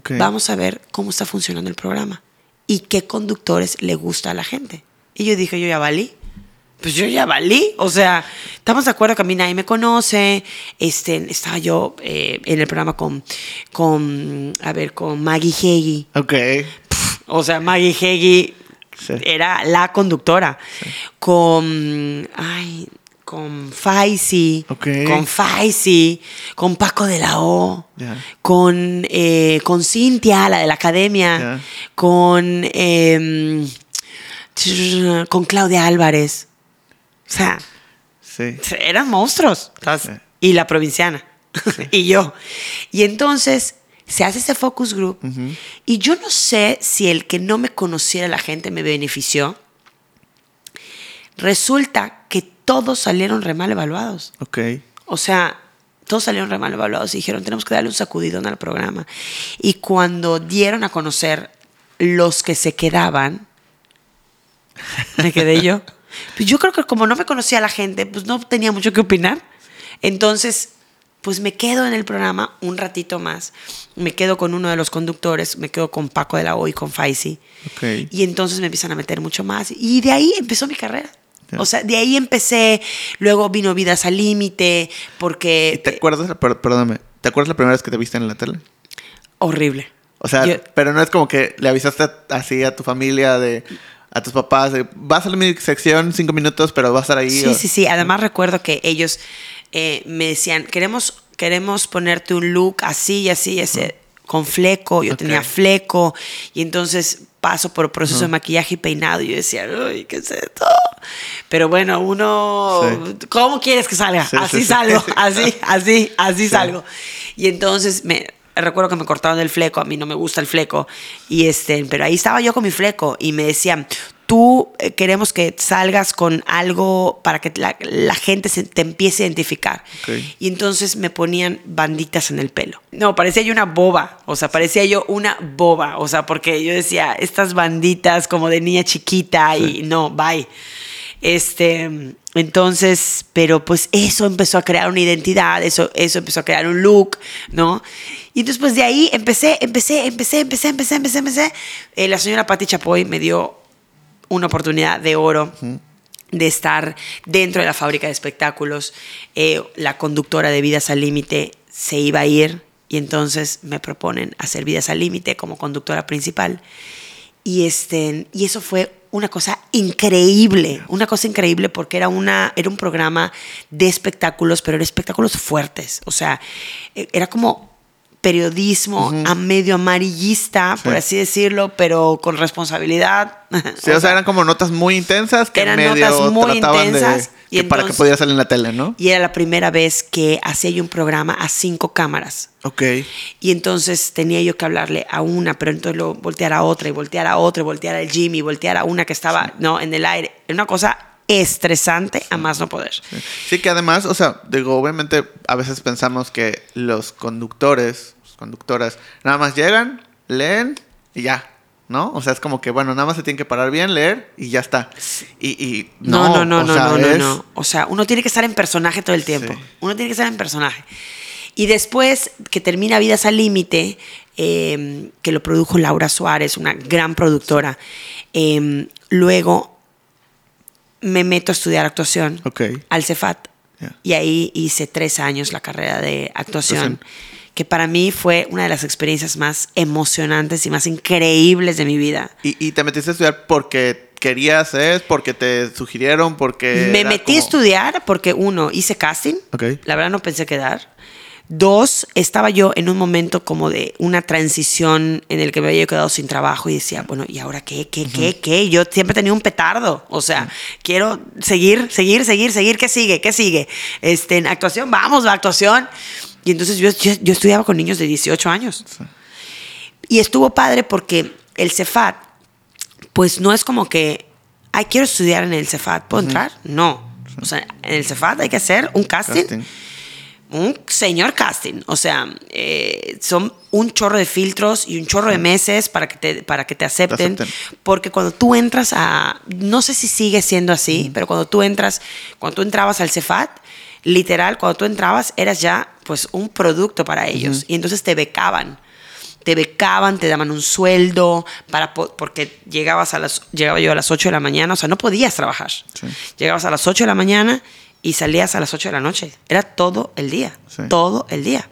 Vamos a ver cómo está funcionando el programa y qué conductores le gusta a la gente. Y yo dije, yo ya valí. Pues yo ya valí. O sea, estamos de acuerdo que a mí nadie me conoce. Este, estaba yo eh, en el programa con, con, a ver, con Maggie Heggie. Ok. O sea, Maggie Heggie Sí. era la conductora. Con, ay, con Faisy. Ok. Con Faisy. Con Paco de la O. Ya. Con, eh, con Cintia, la de la academia. Ya. Con, em, con Claudia Álvarez. O sea, Sí. eran monstruos. Y la provinciana. y yo. Y entonces se hace ese focus group. Y yo no sé si el que no me conociera la gente me benefició. Resulta que todos salieron re mal evaluados. Ok. O sea, todos salieron re mal evaluados y dijeron, tenemos que darle un sacudidón al programa. Y cuando dieron a conocer los que se quedaban, me quedé yo. Pues yo creo que como no me conocía la gente, pues no tenía mucho que opinar. Entonces, pues me quedo en el programa un ratito más. Me quedo con uno de los conductores, me quedo con Paco de la O y con Faisy. Ok. Y entonces me empiezan a meter mucho más. Y de ahí empezó mi carrera. O sea, de ahí empecé. Luego vino Vidas al Límite, porque... ¿Y ¿Te acuerdas, perdóname, ¿te acuerdas la primera vez que te viste en la tele? Horrible. O sea, Yo- pero no es como que le avisaste así a tu familia, de, a tus papás, de, vas a mi sección cinco minutos, pero vas a estar ahí. Sí, o- sí, sí. Además recuerdo que ellos eh, me decían, queremos, queremos ponerte un look así y así y así, con fleco. Yo tenía fleco y entonces paso por proceso de maquillaje y peinado y yo decía, uy, ¿qué es esto? Pero bueno, uno, Sí. ¿cómo quieres que salga? Sí, así sí, sí. salgo, así, así, así Sí. salgo. Y entonces me recuerdo que me cortaron el fleco, a mí no me gusta el fleco, y este, pero ahí estaba yo con mi fleco y me decían, tú eh, queremos que salgas con algo para que la, la gente se, te empiece a identificar. Y entonces me ponían banditas en el pelo. No, parecía yo una boba, o sea, parecía yo una boba, o sea, porque yo decía, estas banditas como de niña chiquita y no, bye. Este, entonces, pero pues eso empezó a crear una identidad, eso, eso empezó a crear un look, ¿no? Y después de ahí empecé, empecé, empecé, empecé, empecé, empecé, empecé. Eh, la señora Patti Chapoy me dio una oportunidad de oro de estar dentro de la fábrica de espectáculos. Eh, la conductora de Vidas al Límite se iba a ir y entonces me proponen hacer Vidas al Límite como conductora principal. Y, este, y eso fue una cosa increíble, una cosa increíble porque era, una, era un programa de espectáculos, pero eran espectáculos fuertes. O sea, eh, era como periodismo a medio amarillista, por Sí. así decirlo, pero con responsabilidad. Sí, o, sea, eran como notas muy intensas que eran medio notas muy intensas, de y que para que pudiera salir en la tele, ¿no? Y era la primera vez que hacía yo un programa a cinco cámaras. Ok. Y entonces tenía yo que hablarle a una, pero entonces luego voltear a otra, y voltear a otra, y voltear al Jimmy, y voltear a una que estaba no, en el aire. Era una cosa estresante a más no poder. Sí, que además, o sea, digo, obviamente a veces pensamos que los conductores, conductoras, nada más llegan, leen y ya, ¿no? O sea, es como que, bueno, nada más se tienen que parar bien, leer y ya está. Y, y No, no, no, no, sea, no, no, es- no. O sea, uno tiene que estar en personaje todo el tiempo. Sí. Uno tiene que estar en personaje. Y después que termina Vidas al Límite, eh, que lo produjo Laura Suárez, una gran productora, eh, luego me meto a estudiar actuación Ok. al Cefat. Y ahí hice tres años la carrera de actuación, que para mí fue una de las experiencias más emocionantes y más increíbles de mi vida. Y, y te metiste a estudiar porque querías, es porque te sugirieron, porque... Me metí a estudiar porque, uno, hice casting. Ok. La verdad no pensé quedar. Dos, estaba yo en un momento como de una transición en el que me había quedado sin trabajo y decía, bueno, ¿y ahora qué, qué, qué, qué? Yo siempre tenía un petardo, o sea, quiero seguir, seguir, seguir, seguir, ¿qué sigue? ¿Qué sigue? Este, en actuación, vamos, la actuación. Y entonces yo, yo, yo estudiaba con niños de 18 años. Y estuvo padre porque el Cefat, pues no es como que, ay, quiero estudiar en el Cefat, ¿puedo entrar? No. O sea, en el Cefat hay que hacer un casting. Casting. Un señor casting. O sea, eh, son un chorro de filtros y un chorro de meses para que te, para que te acepten. acepten. Porque cuando tú entras a. No sé si sigue siendo así, pero cuando tú entras, cuando tú entrabas al Cefat, literal, cuando tú entrabas, eras ya pues un producto para ellos. Y entonces te becaban te becaban, te daban un sueldo, para po- porque llegabas a las, llegaba yo a las 8 de la mañana, o sea, no podías trabajar. Sí. Llegabas a las 8 de la mañana y salías a las 8 de la noche. Era todo el día, Sí. todo el día.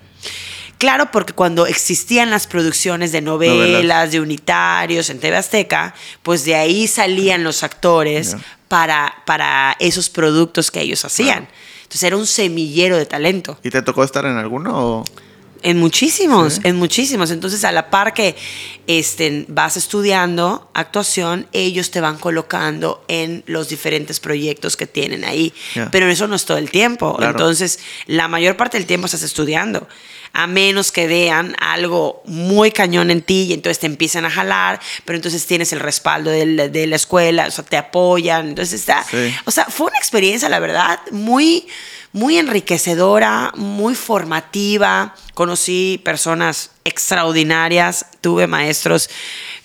Claro, porque cuando existían las producciones de novelas, Novelas. de unitarios en TV Azteca, pues de ahí salían los actores para, para esos productos que ellos hacían. Entonces era un semillero de talento. ¿Y te tocó estar en alguno? O... En muchísimos, Sí. en muchísimos. Entonces, a la par que este, vas estudiando actuación, ellos te van colocando en los diferentes proyectos que tienen ahí. Pero eso no es todo el tiempo. Claro. Entonces, la mayor parte del tiempo estás estudiando. A menos que vean algo muy cañón en ti y entonces te empiezan a jalar, pero entonces tienes el respaldo de, la escuela, o sea, te apoyan. Entonces está. Sí. O sea, fue una experiencia, la verdad, muy, muy enriquecedora, muy formativa. Conocí personas extraordinarias, tuve maestros,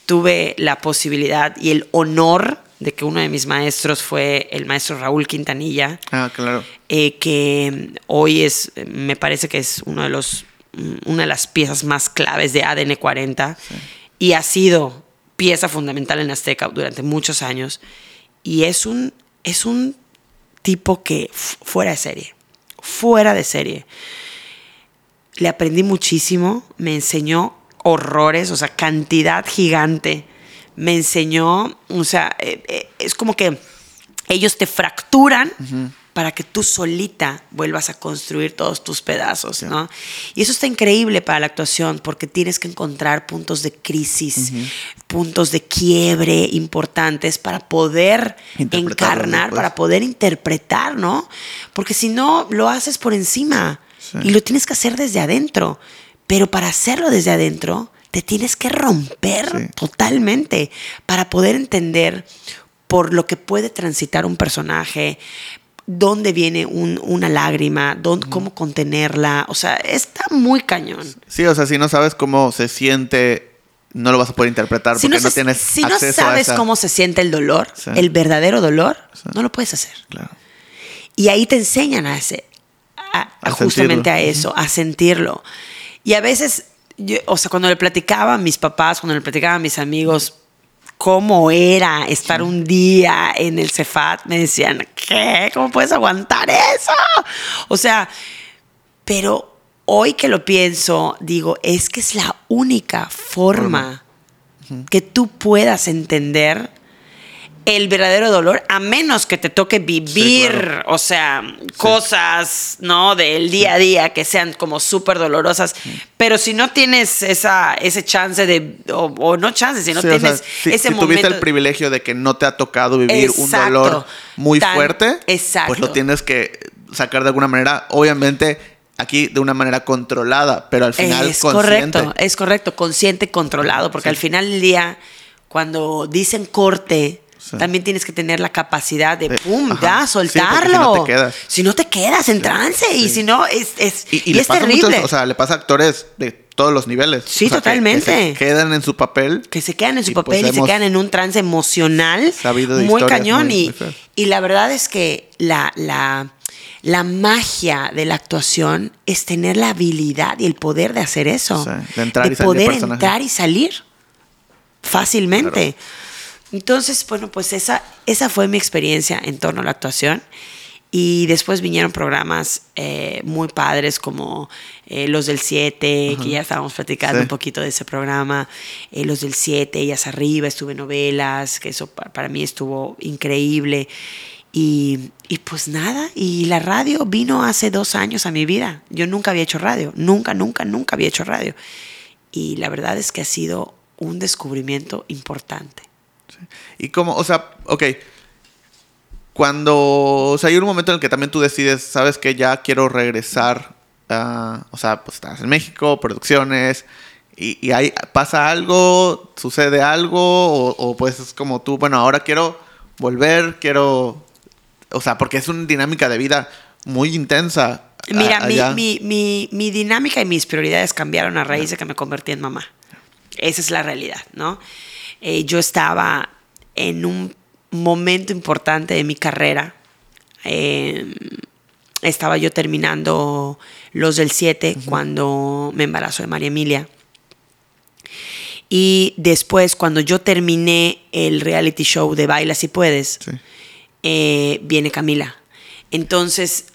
tuve la posibilidad y el honor de que uno de mis maestros fue el maestro Raúl Quintanilla, Ah, claro. eh, que hoy es, me parece que es uno de los, una de las piezas más claves de ADN 40 y ha sido pieza fundamental en Azteca durante muchos años. Y es un, es un tipo que fuera de serie, fuera de serie. Le aprendí muchísimo, me enseñó horrores, o sea, cantidad gigante. Me enseñó, o sea, eh, eh, es como que ellos te fracturan para que tú solita vuelvas a construir todos tus pedazos, ¿no? Y eso está increíble para la actuación porque tienes que encontrar puntos de crisis, puntos de quiebre importantes para poder encarnar, para poder interpretar, ¿no? Porque si no, lo haces por encima Sí. y lo tienes que hacer desde adentro. Pero para hacerlo desde adentro, te tienes que romper Sí. totalmente para poder entender por lo que puede transitar un personaje, dónde viene un- una lágrima, dónde, cómo contenerla. O sea, está muy cañón. Sí, o sea, si no sabes cómo se siente, no lo vas a poder interpretar Si porque no, no, se- tienes si no a sabes esa... cómo se siente el dolor, Sí. el verdadero dolor, Sí. no lo puedes hacer. Claro. Y ahí te enseñan a, ese, a, a A justamente sentirlo. a eso, a sentirlo. Y a veces, yo- o sea, cuando le platicaba a mis papás, cuando le platicaba a mis amigos cómo era estar un día en el Cefat, me decían, ¿qué? ¿Cómo puedes aguantar eso? O sea, pero hoy que lo pienso, digo, es que es la única forma que tú puedas entender el verdadero dolor, a menos que te toque vivir, claro. o sea, cosas, ¿no? Del día a día que sean como súper dolorosas. Pero si no tienes esa, ese chance de, o, o no chance, si no Sí, o sea, tienes si, ese si momento. tuviste el privilegio de que no te ha tocado vivir un dolor muy Tan- fuerte, exacto. pues lo tienes que sacar de alguna manera, obviamente aquí de una manera controlada, pero al final es consciente. correcto, es correcto, consciente, controlado, porque Sí. al final del día, cuando dicen corte, Sí. también tienes que tener la capacidad de, pum, ajá. ya, Sí, porque si soltarlo. no te quedas. Si no te quedas en trance, y si no, es, es, Y, y y le es pasa terrible. muchos, o sea, le pasa a actores de todos los niveles. Sí, O sea, que- totalmente. Que, se quedan en su papel. que se quedan en su Y, pues, papel y se quedan en un trance emocional sabido de muy cañón. muy- y, muy y la verdad es que la, la, la magia de la actuación es tener la habilidad y el poder de hacer eso. Sí, de entrar y salir poder entrar y salir fácilmente. Entonces, bueno, pues esa, esa fue mi experiencia en torno a la actuación. Y después vinieron programas eh, muy padres como eh, Los del 7, que ya estábamos platicando Sí. un poquito de ese programa. eh, Los del 7, Ellas Arriba, estuve en novelas, que eso pa- para mí estuvo increíble. Y, y, pues nada, y la radio vino hace dos años a mi vida. Yo nunca había hecho radio, nunca, nunca, nunca había hecho radio. Y la verdad es que ha sido un descubrimiento importante. Y como, o sea, ok, cuando, o sea, hay un momento en el que también tú decides, sabes que ya quiero regresar, a, o sea, pues estás en México, producciones, y, y ahí pasa algo, sucede algo, o, o pues es como tú, bueno, ahora quiero volver, quiero o sea, porque es una dinámica de vida muy intensa. Mira, mi, mi, mi, mi, dinámica y mis prioridades cambiaron a raíz de que me convertí en mamá. Esa es la realidad, ¿no? Eh, yo estaba en un momento importante de mi carrera. Eh, estaba yo terminando los del 7 cuando me embarazó de María Emilia. Y después, cuando yo terminé el reality show de Baila si puedes, sí eh, viene Camila. Entonces,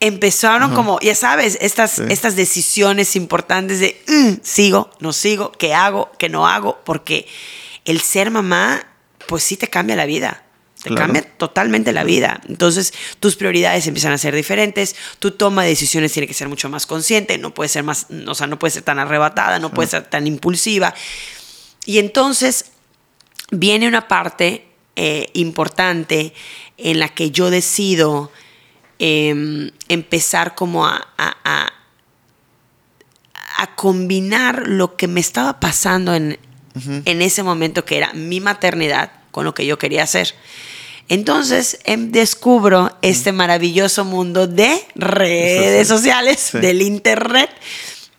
empezaron como, ya sabes, estas, estas decisiones importantes de mm, sigo, no sigo, qué hago, qué no hago, porque el ser mamá, pues sí te cambia la vida. Te cambia totalmente la vida. Entonces, tus prioridades empiezan a ser diferentes. Tu toma de decisiones tiene que ser mucho más consciente. No puede ser más, o sea, no puede ser tan arrebatada, no puede ser tan impulsiva. Y entonces viene una parte eh, importante en la que yo decido em, empezar como a, a, combinar lo que me estaba pasando en, en ese momento, que era mi maternidad, con lo que yo quería hacer. Entonces em, descubro este maravilloso mundo de redes sociales, del internet.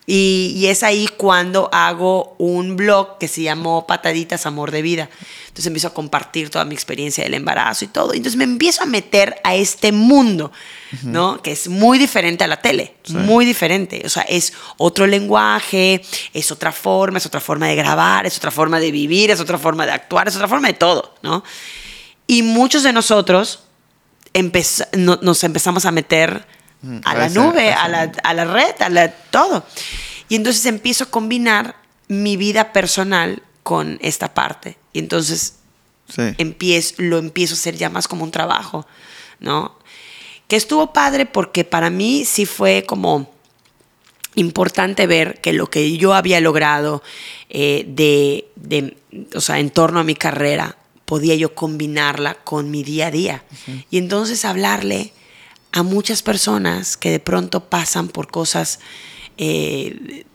Y, y, es ahí cuando hago un blog que se llamó Pataditas Amor de Vida. Entonces empiezo a compartir toda mi experiencia del embarazo y todo. Entonces me empiezo a meter a este mundo, ¿no? Que es muy diferente a la tele, muy diferente. O sea, es otro lenguaje, es otra forma, es otra forma de grabar, es otra forma de vivir, es otra forma de actuar, es otra forma de todo, ¿no? Y muchos de nosotros nos empezamos a meter a la nube, a la, a la red, a la, todo. Y entonces empiezo a combinar mi vida personal con esta parte. Y entonces empiezo, lo empiezo a hacer ya más como un trabajo, ¿no? Que estuvo padre porque para mí sí fue como importante ver que lo que yo había logrado eh, de, de, o sea, en torno a mi carrera, podía yo combinarla con mi día a día. Y entonces hablarle a muchas personas que de pronto pasan por cosas eh,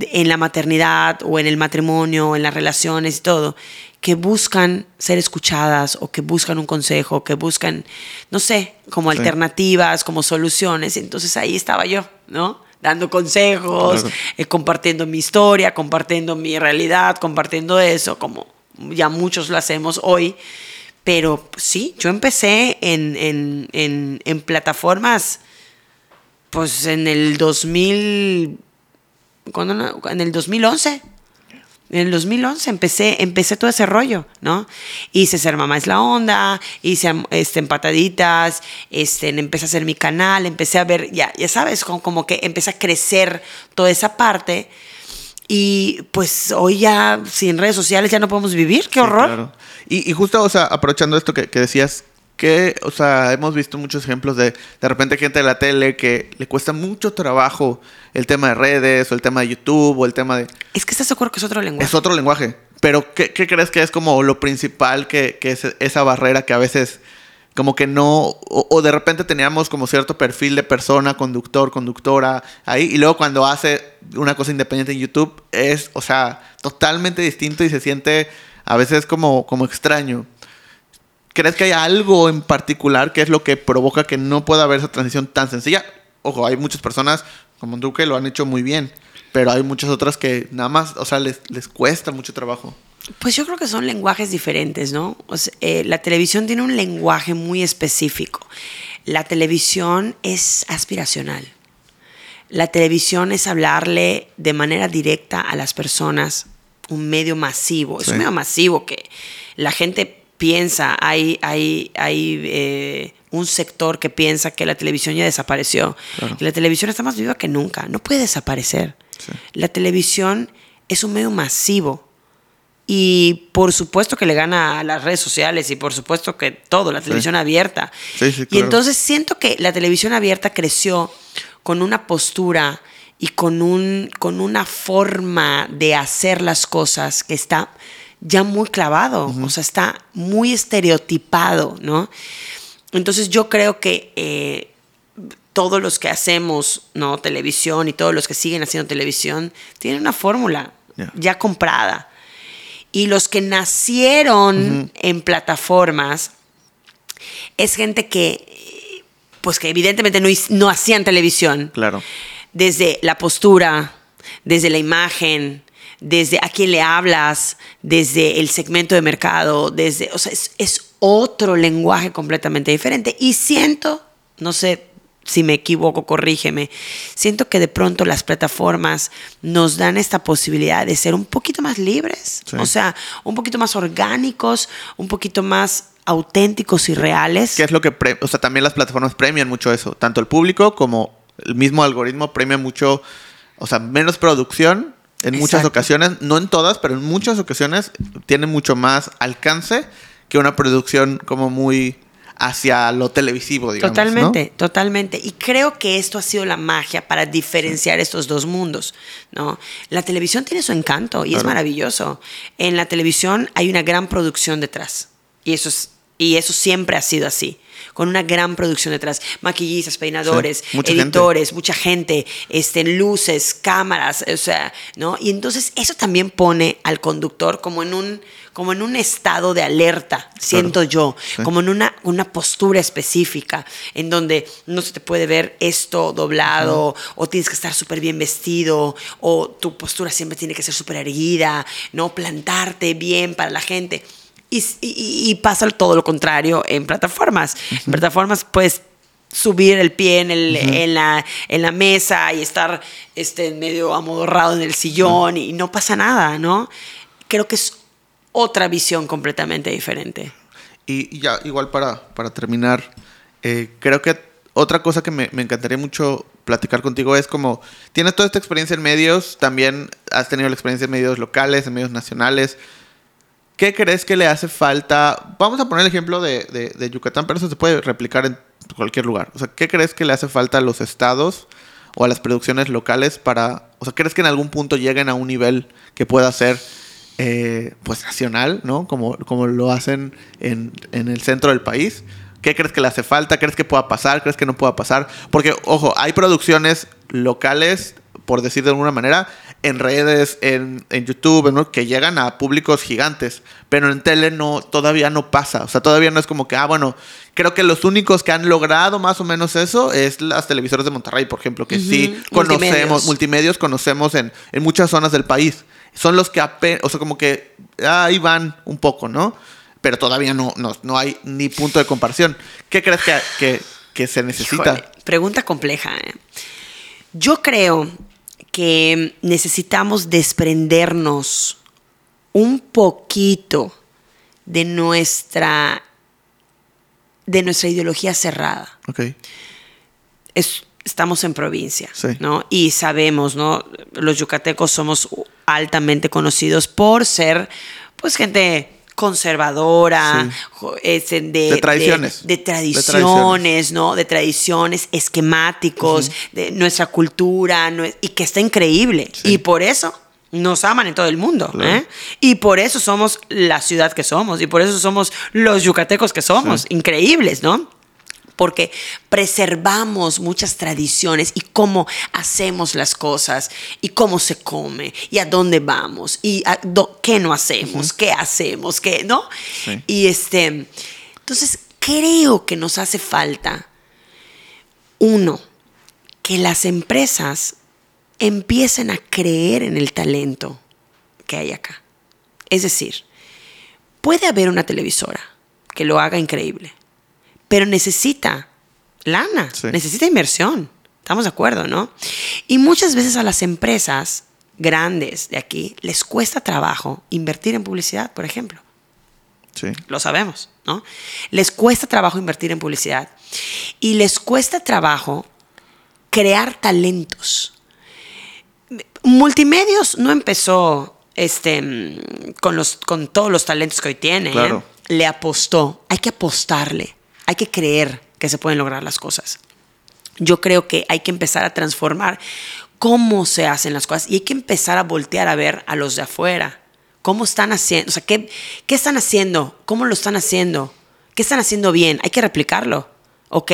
en la maternidad o en el matrimonio, o en las relaciones y todo, que buscan ser escuchadas o que buscan un consejo, que buscan, no sé, como alternativas, como soluciones. Entonces ahí estaba yo, ¿no? Dando consejos, eh, compartiendo mi historia, compartiendo mi realidad, compartiendo eso, como ya muchos lo hacemos hoy. Pero sí, yo empecé en, en, en, plataformas, pues en el 2000 en el 2011. En el 2011 empecé, empecé todo ese rollo, ¿no? Hice Ser Mamá es la Onda, hice este, Empataditas, este, empecé a hacer mi canal, empecé a ver, ya, ya sabes, como, como que empecé a crecer toda esa parte. Y pues hoy ya, sin redes sociales ya no podemos vivir, qué horror. y, y, justo, o sea, aprovechando esto que, que decías, que, o sea, hemos visto muchos ejemplos de de repente gente de la tele que le cuesta mucho trabajo el tema de redes o el tema de YouTube o el tema de... Es que estás seguro que es otro lenguaje. Es otro lenguaje. Pero ¿qué, qué crees que es como lo principal que, que, es esa barrera que a veces como que no, o, o, de repente teníamos como cierto perfil de persona, conductor, conductora, ahí, y luego cuando hace una cosa independiente en YouTube es, o sea, totalmente distinto y se siente a veces como, como extraño. ¿Crees que hay algo en particular que es lo que provoca que no pueda haber esa transición tan sencilla? Ojo, hay muchas personas como Duque lo han hecho muy bien, pero hay muchas otras que nada más, o sea, les, les cuesta mucho trabajo. Pues yo creo que son lenguajes diferentes, ¿no? O sea, eh, la televisión tiene un lenguaje muy específico. La televisión es aspiracional. La televisión es hablarle de manera directa a las personas, un medio masivo. Es un medio masivo que la gente piensa, hay, hay, hay eh, un sector que piensa que la televisión ya desapareció. Claro. La televisión está más viva que nunca, no puede desaparecer. Sí. La televisión es un medio masivo Y por supuesto que le gana a las redes sociales y por supuesto que todo, la televisión abierta. Sí, sí, Y claro. entonces siento que la televisión abierta creció con una postura y con, un, con una forma de hacer las cosas que está ya muy clavado, o sea, está muy estereotipado, ¿no? Entonces yo creo que eh, todos los que hacemos ¿no? televisión y todos los que siguen haciendo televisión tienen una fórmula ya comprada. Y los que nacieron en plataformas es gente que, pues que evidentemente no, no hacían televisión. Claro. Desde la postura, desde la imagen, desde a quién le hablas, desde el segmento de mercado, desde, o sea, es, es otro lenguaje completamente diferente. Y siento, no sé si me equivoco, corrígeme, siento que de pronto las plataformas nos dan esta posibilidad de ser un poquito más libres, Sí. o sea, un poquito más orgánicos, un poquito más auténticos y reales. ¿Qué es lo que, pre- o sea, también las plataformas premian mucho eso, tanto el público como el mismo algoritmo premia mucho, o sea, menos producción en muchas ocasiones, no en todas, pero en muchas ocasiones tiene mucho más alcance que una producción como muy hacia lo televisivo, digamos. ¿no? Totalmente, totalmente. Y creo que esto ha sido la magia para diferenciar estos dos mundos, ¿no? La televisión tiene su encanto y es maravilloso. En la televisión hay una gran producción detrás y eso es y eso siempre ha sido así, con una gran producción detrás, maquillistas, peinadores, Sí, mucha gente. editores, mucha gente, este, luces, cámaras, o sea, ¿no? Y entonces eso también pone al conductor como en un como en un estado de alerta, siento yo, Sí. como en una, una postura específica, en donde no se te puede ver esto doblado, o tienes que estar súper bien vestido, o tu postura siempre tiene que ser súper erguida, ¿no? Plantarte bien para la gente. Y, y- y pasa todo lo contrario en plataformas. En plataformas puedes subir el pie en, el- en, la, en la mesa y estar este, medio amodorrado en el sillón y no pasa nada, ¿no? Creo que es otra visión completamente diferente. Y, y ya, igual para, para terminar, eh, creo que otra cosa que me, me encantaría mucho platicar contigo es como, tienes toda esta experiencia en medios, también has tenido la experiencia en medios locales, en medios nacionales. ¿Qué crees que le hace falta? Vamos a poner el ejemplo de, Yucatán, pero eso se puede replicar en cualquier lugar. O sea, ¿qué crees que le hace falta a los estados o a las producciones locales para, o sea, crees que en algún punto lleguen a un nivel que pueda ser eh, pues nacional, ¿no? Como, como lo hacen en, en el centro del país. ¿Qué crees que le hace falta? ¿Crees que pueda pasar? ¿Crees que no pueda pasar? Porque, ojo, hay producciones locales, por decir de alguna manera, en redes, en, en YouTube, ¿no? que llegan a públicos gigantes, pero en tele no, todavía no pasa. O sea, todavía no es como que, ah, bueno, creo que los únicos que han logrado más o menos eso es las televisoras de Monterrey, por ejemplo, que sí conocemos, multimedios. multimedios conocemos en, en muchas zonas del país. Son los que apenas, o sea, como que ah, ahí van un poco, ¿no? Pero todavía no, no, no hay ni punto de comparación. ¿Qué crees que, que, que se necesita? Híjole, pregunta compleja. ¿eh? Yo creo que necesitamos desprendernos un poquito de nuestra de nuestra ideología cerrada. Ok. Es- estamos en provincia, Sí. ¿no? Y sabemos, ¿no? Los yucatecos somos altamente conocidos por ser, pues, gente conservadora, Sí. jo- este, de, De tradiciones. de, de tradiciones, ¿no? De tradiciones, esquemáticos, de nuestra cultura, nue- y que está increíble. Sí. Y por eso nos aman en todo el mundo, Claro. ¿eh? Y por eso somos la ciudad que somos, y por eso somos los yucatecos que somos, Sí. increíbles, ¿no? Porque preservamos muchas tradiciones y cómo hacemos las cosas y cómo se come y a dónde vamos y a do- qué no hacemos, qué hacemos, qué, ¿no? Sí. Y este, entonces creo que nos hace falta uno que las empresas empiecen a creer en el talento que hay acá. Es decir, puede haber una televisora que lo haga increíble, pero necesita lana, Sí. necesita inversión. Estamos de acuerdo, ¿no? Y muchas veces a las empresas grandes de aquí les cuesta trabajo invertir en publicidad, por ejemplo. Sí. Lo sabemos, ¿no? Les cuesta trabajo invertir en publicidad y les cuesta trabajo crear talentos. Multimedios no empezó este, con, los, con todos los talentos que hoy tiene, ¿eh? Claro. le apostó. Hay que apostarle, hay que creer que se pueden lograr las cosas. Yo creo que hay que empezar a transformar cómo se hacen las cosas y hay que empezar a voltear a ver a los de afuera. ¿Cómo están haciendo? O sea, ¿qué, qué están haciendo? ¿Cómo lo están haciendo? ¿Qué están haciendo bien? Hay que replicarlo, ¿ok?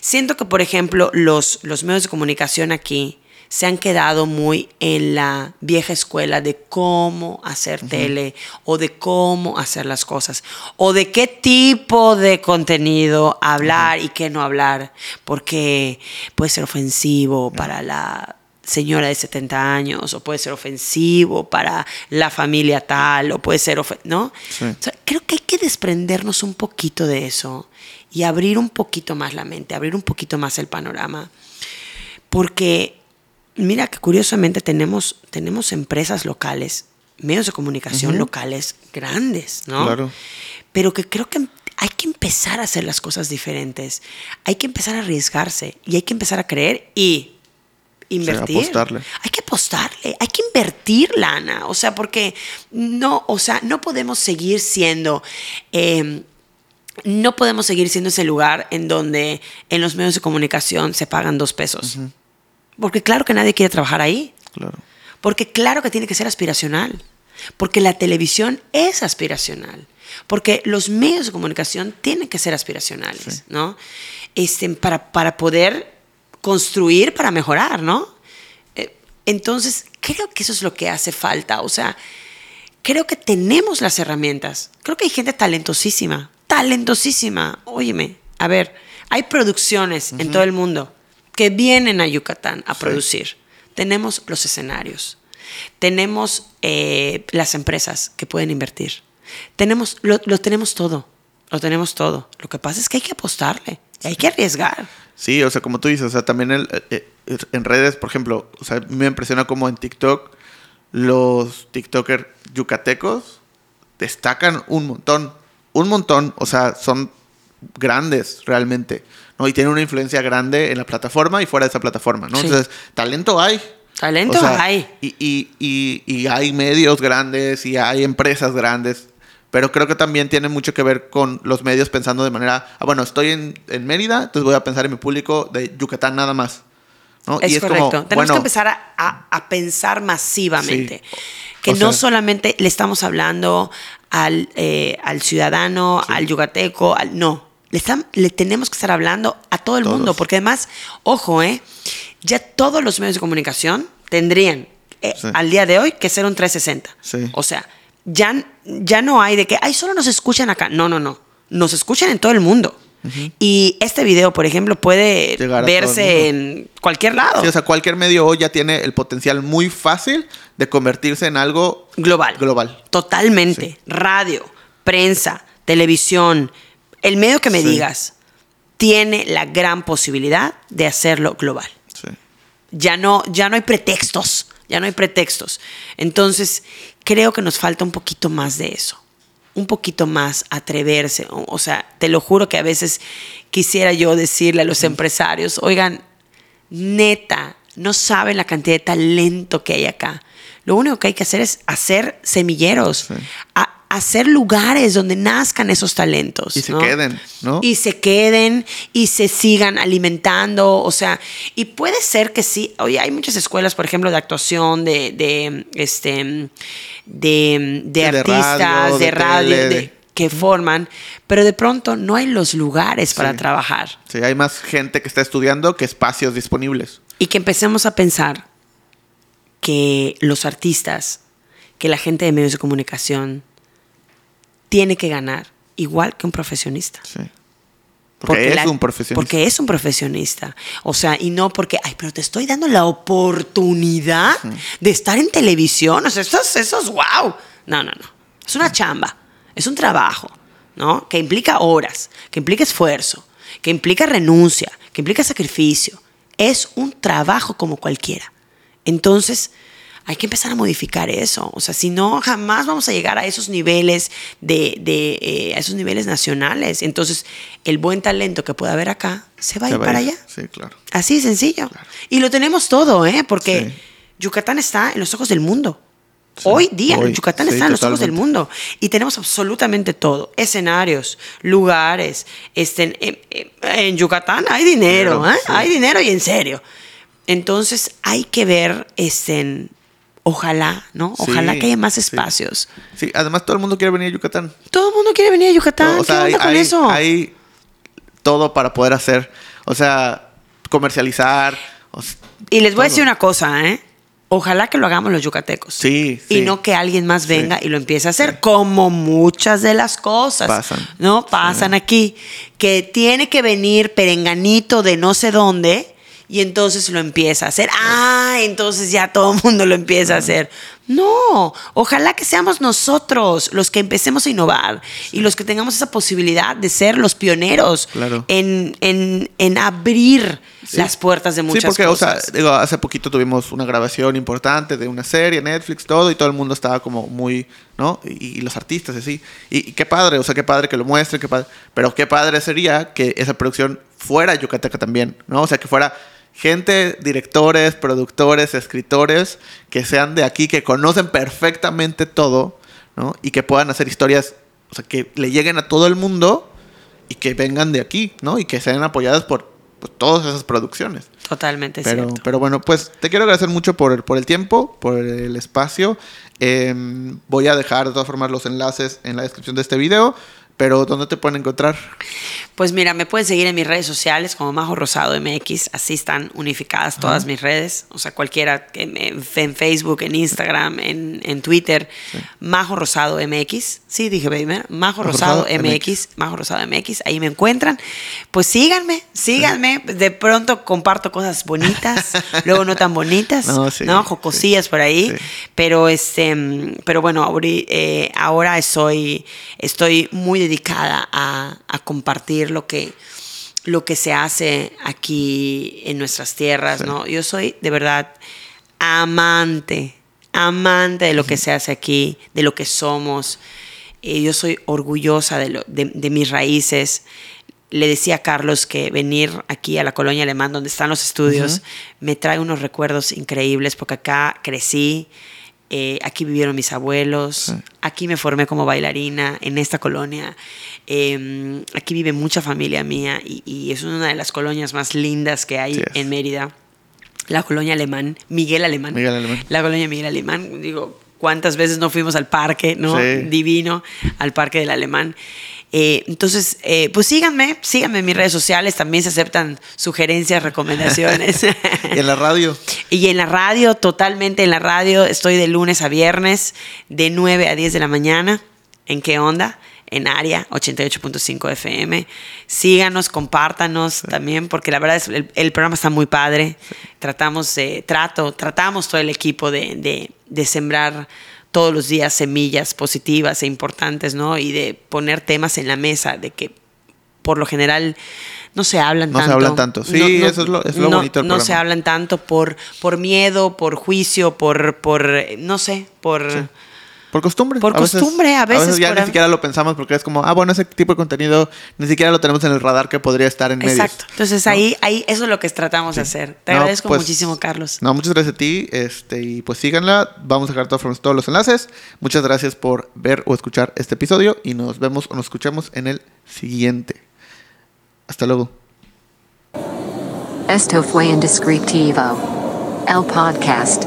Siento que, por ejemplo, los, los medios de comunicación aquí se han quedado muy en la vieja escuela de cómo hacer tele o de cómo hacer las cosas o de qué tipo de contenido hablar y qué no hablar, porque puede ser ofensivo para la señora de 70 años o puede ser ofensivo para la familia tal o puede ser, ¿no? Sí. O sea, creo que hay que desprendernos un poquito de eso y abrir un poquito más la mente, abrir un poquito más el panorama. Porque mira que curiosamente tenemos, tenemos empresas locales, medios de comunicación locales grandes, ¿no? Claro. Pero que creo que hay que empezar a hacer las cosas diferentes. Hay que empezar a arriesgarse y hay que empezar a creer y invertir. apostarle. Hay que apostarle, hay que invertir lana. O sea, porque no, o sea, no podemos seguir siendo. eh, no podemos seguir siendo ese lugar en donde en los medios de comunicación se pagan dos pesos. Porque claro que nadie quiere trabajar ahí. Claro. Porque claro que tiene que ser aspiracional. Porque la televisión es aspiracional. Porque los medios de comunicación tienen que ser aspiracionales, ¿no? Este, para, para poder construir, para mejorar, ¿no? Eh, Entonces, creo que eso es lo que hace falta. O sea, creo que tenemos las herramientas. Creo que hay gente talentosísima, talentosísima. Óyeme, a ver, hay producciones en todo el mundo que vienen a Yucatán a producir. Tenemos los escenarios, tenemos eh, las empresas que pueden invertir, tenemos, lo, lo tenemos todo, lo tenemos todo. Lo que pasa es que hay que apostarle, hay que arriesgar. Sí, o sea, como tú dices, o sea, también el, eh, eh, en redes, por ejemplo, o sea, me impresiona como en TikTok los TikTokers yucatecos destacan un montón, un montón, o sea, son grandes realmente, ¿no? Y tienen una influencia grande en la plataforma y fuera de esa plataforma, ¿no? Sí. Entonces, talento hay. Talento O sea, hay. Y, y, y, y hay medios grandes y hay empresas grandes. Pero creo que también tiene mucho que ver con los medios pensando de manera, ah, bueno, estoy en, en Mérida, entonces voy a pensar en mi público de Yucatán nada más. ¿no? Es, y es correcto. como, Tenemos bueno, que empezar a, a- a pensar masivamente. Sí. Que O no sea- solamente le estamos hablando al, eh, al ciudadano, al yucateco, al, no. Le, estam- le tenemos que estar hablando a todo el Todos. mundo. Porque además, ojo, ¿eh? ya todos los medios de comunicación tendrían eh, Sí. al día de hoy que ser un 360. Sí. O sea, ya, ya no hay de que, ay, solo nos escuchan acá. No, no, no. Nos escuchan en todo el mundo. Y este video, por ejemplo, puede verse en cualquier lado. sí, o sea, cualquier medio hoy ya tiene el potencial muy fácil de convertirse en algo Global. global. Totalmente. Sí. Radio, prensa, televisión, el medio que me Sí. digas, tiene la gran posibilidad de hacerlo global. Sí. Ya no, ya no hay pretextos, ya no hay pretextos. Entonces, creo que nos falta un poquito más de eso. Un poquito más atreverse. O, o sea, te lo juro que a veces quisiera yo decirle a los empresarios, oigan, neta, no saben la cantidad de talento que hay acá. Lo único que hay que hacer es hacer semilleros, Sí. a- hacer lugares donde nazcan esos talentos. Y se ¿no? queden, ¿no? Y se queden y se sigan alimentando, o sea, y puede ser que sí, oye, hay muchas escuelas, por ejemplo, de actuación, de, de este, de, de artistas, radio, de radio, tele, que forman, pero de pronto no hay los lugares para Sí. trabajar. Sí, hay más gente que está estudiando que espacios disponibles. Y que empecemos a pensar que los artistas, que la gente de medios de comunicación, tiene que ganar igual que un profesionista. Sí. Porque, es la- un profesionista. Porque es un profesionista. O sea, y no porque, ay, pero te estoy dando la oportunidad de estar en televisión. O sea, eso es, eso es wow. No, no, no. Es una chamba. Es un trabajo, ¿no? Que implica horas, que implica esfuerzo, que implica renuncia, que implica sacrificio. Es un trabajo como cualquiera. Entonces, hay que empezar a modificar eso. O sea, si no, jamás vamos a llegar a esos niveles de, de, eh, a esos niveles nacionales. Entonces, el buen talento que pueda haber acá se va a ir para allá. Sí, claro. Así sencillo. Y lo tenemos todo, ¿eh? Porque Sí. Yucatán está en los ojos del mundo. Hoy día, hoy, Yucatán sí, está en los ojos del mundo y tenemos absolutamente todo: escenarios, lugares. Este, en, en- en Yucatán hay dinero, ¿eh? sí. hay dinero y en serio. Entonces hay que ver, este, ojalá, ¿no? Ojalá Sí, que haya más espacios. Sí, además todo el mundo quiere venir a Yucatán. Todo el mundo quiere venir a Yucatán. o sea, ¿Qué hay, onda con hay- eso? hay todo para poder hacer. O sea, comercializar. o y les voy a decir una cosa, ¿eh? Ojalá que lo hagamos los yucatecos. Sí, Y no que alguien más Sí. venga y lo empiece a hacer, como muchas de las cosas. Pasan. ¿No? Pasan aquí. Que tiene que venir perenganito de no sé dónde y entonces lo empieza a hacer. Ah, entonces ya todo el mundo lo empieza a hacer. No, ojalá que seamos nosotros los que empecemos a innovar y los que tengamos esa posibilidad de ser los pioneros Claro. en, en- en abrir Sí. las puertas de muchas sí, porque, cosas. o sea, digo, hace poquito tuvimos una grabación importante de una serie, Netflix, todo, y todo el mundo estaba como muy, ¿no? Y, y los artistas, así. Y, y qué padre, o sea, qué padre que lo muestren, qué padre. Pero qué padre sería que esa producción fuera yucateca también, ¿no? O sea, que fuera gente, directores, productores, escritores, que sean de aquí, que conocen perfectamente todo, ¿no? Y que puedan hacer historias, o sea, que le lleguen a todo el mundo y que vengan de aquí, ¿no? Y que sean apoyadas por pues, todas esas producciones. Totalmente Pero, cierto. pero bueno, pues te quiero agradecer mucho por, el- por el tiempo, por el espacio. Em, voy a dejar de todas formas los enlaces en la descripción de este video. Pero ¿dónde te pueden encontrar? Pues mira, me pueden seguir en mis redes sociales como Majo Rosado MX, así están unificadas todas mis redes, o sea, cualquiera, en Facebook, en Instagram, en, en Twitter, Majo Rosado MX, sí, dije baby, Majo Rosado Rosado MX, Majo Rosado MX, ahí me encuentran, pues síganme, síganme, de pronto comparto cosas bonitas, luego no tan bonitas, No, sí, ¿no? Jocosillas por ahí, sí. pero este, pero bueno, eh, ahora soy, estoy muy dedicada a, a compartir lo que, lo que se hace aquí en nuestras tierras, Sí. ¿no? Yo soy de verdad amante, amante de lo que se hace aquí, de lo que somos. Eh, yo soy orgullosa de, lo- de- de mis raíces. Le decía a Carlos que venir aquí a la colonia alemán, donde están los estudios, me trae unos recuerdos increíbles, porque acá crecí, eh, aquí vivieron mis abuelos, aquí me formé como bailarina en esta colonia. Eh, aquí vive mucha familia mía y, y es una de las colonias más lindas que hay Sí en Mérida. La colonia alemán, Miguel Alemán. Miguel Alemán. La colonia Miguel Alemán. Digo, ¿cuántas veces no fuimos al parque, no? Sí. Divino, al parque del Alemán. Eh, entonces, eh, pues síganme, síganme en mis redes sociales. También se aceptan sugerencias, recomendaciones. Y en la radio. Y en la radio, totalmente en la radio, estoy de lunes a viernes, de 9 a 10 de la mañana. ¿En qué onda? En área 88.5 FM. Síganos, compártanos también, porque la verdad es el, el programa está muy padre. Tratamos de, trato, tratamos todo el equipo de, de- de sembrar todos los días semillas positivas e importantes, ¿no? Y de poner temas en la mesa, de que por lo general no se hablan No se tanto. hablan tanto. Sí, eso es lo- es lo no- bonito del No programa. se hablan tanto por, por miedo, por juicio, por, por no sé, por... Por costumbre. Por costumbre, a veces ya por ni a- siquiera lo pensamos porque es como, ah, bueno, ese tipo de contenido ni siquiera lo tenemos en el radar que podría estar en medios. Exacto. Entonces ¿no? ahí, ahí eso es lo que tratamos de hacer. Te No, agradezco pues, muchísimo, Carlos. No, muchas gracias a ti. Este, y pues síganla. Vamos a dejar todos los enlaces. Muchas gracias por ver o escuchar este episodio. Y nos vemos o nos escuchamos en el siguiente. Hasta luego. Esto fue Indescriptivo. El podcast.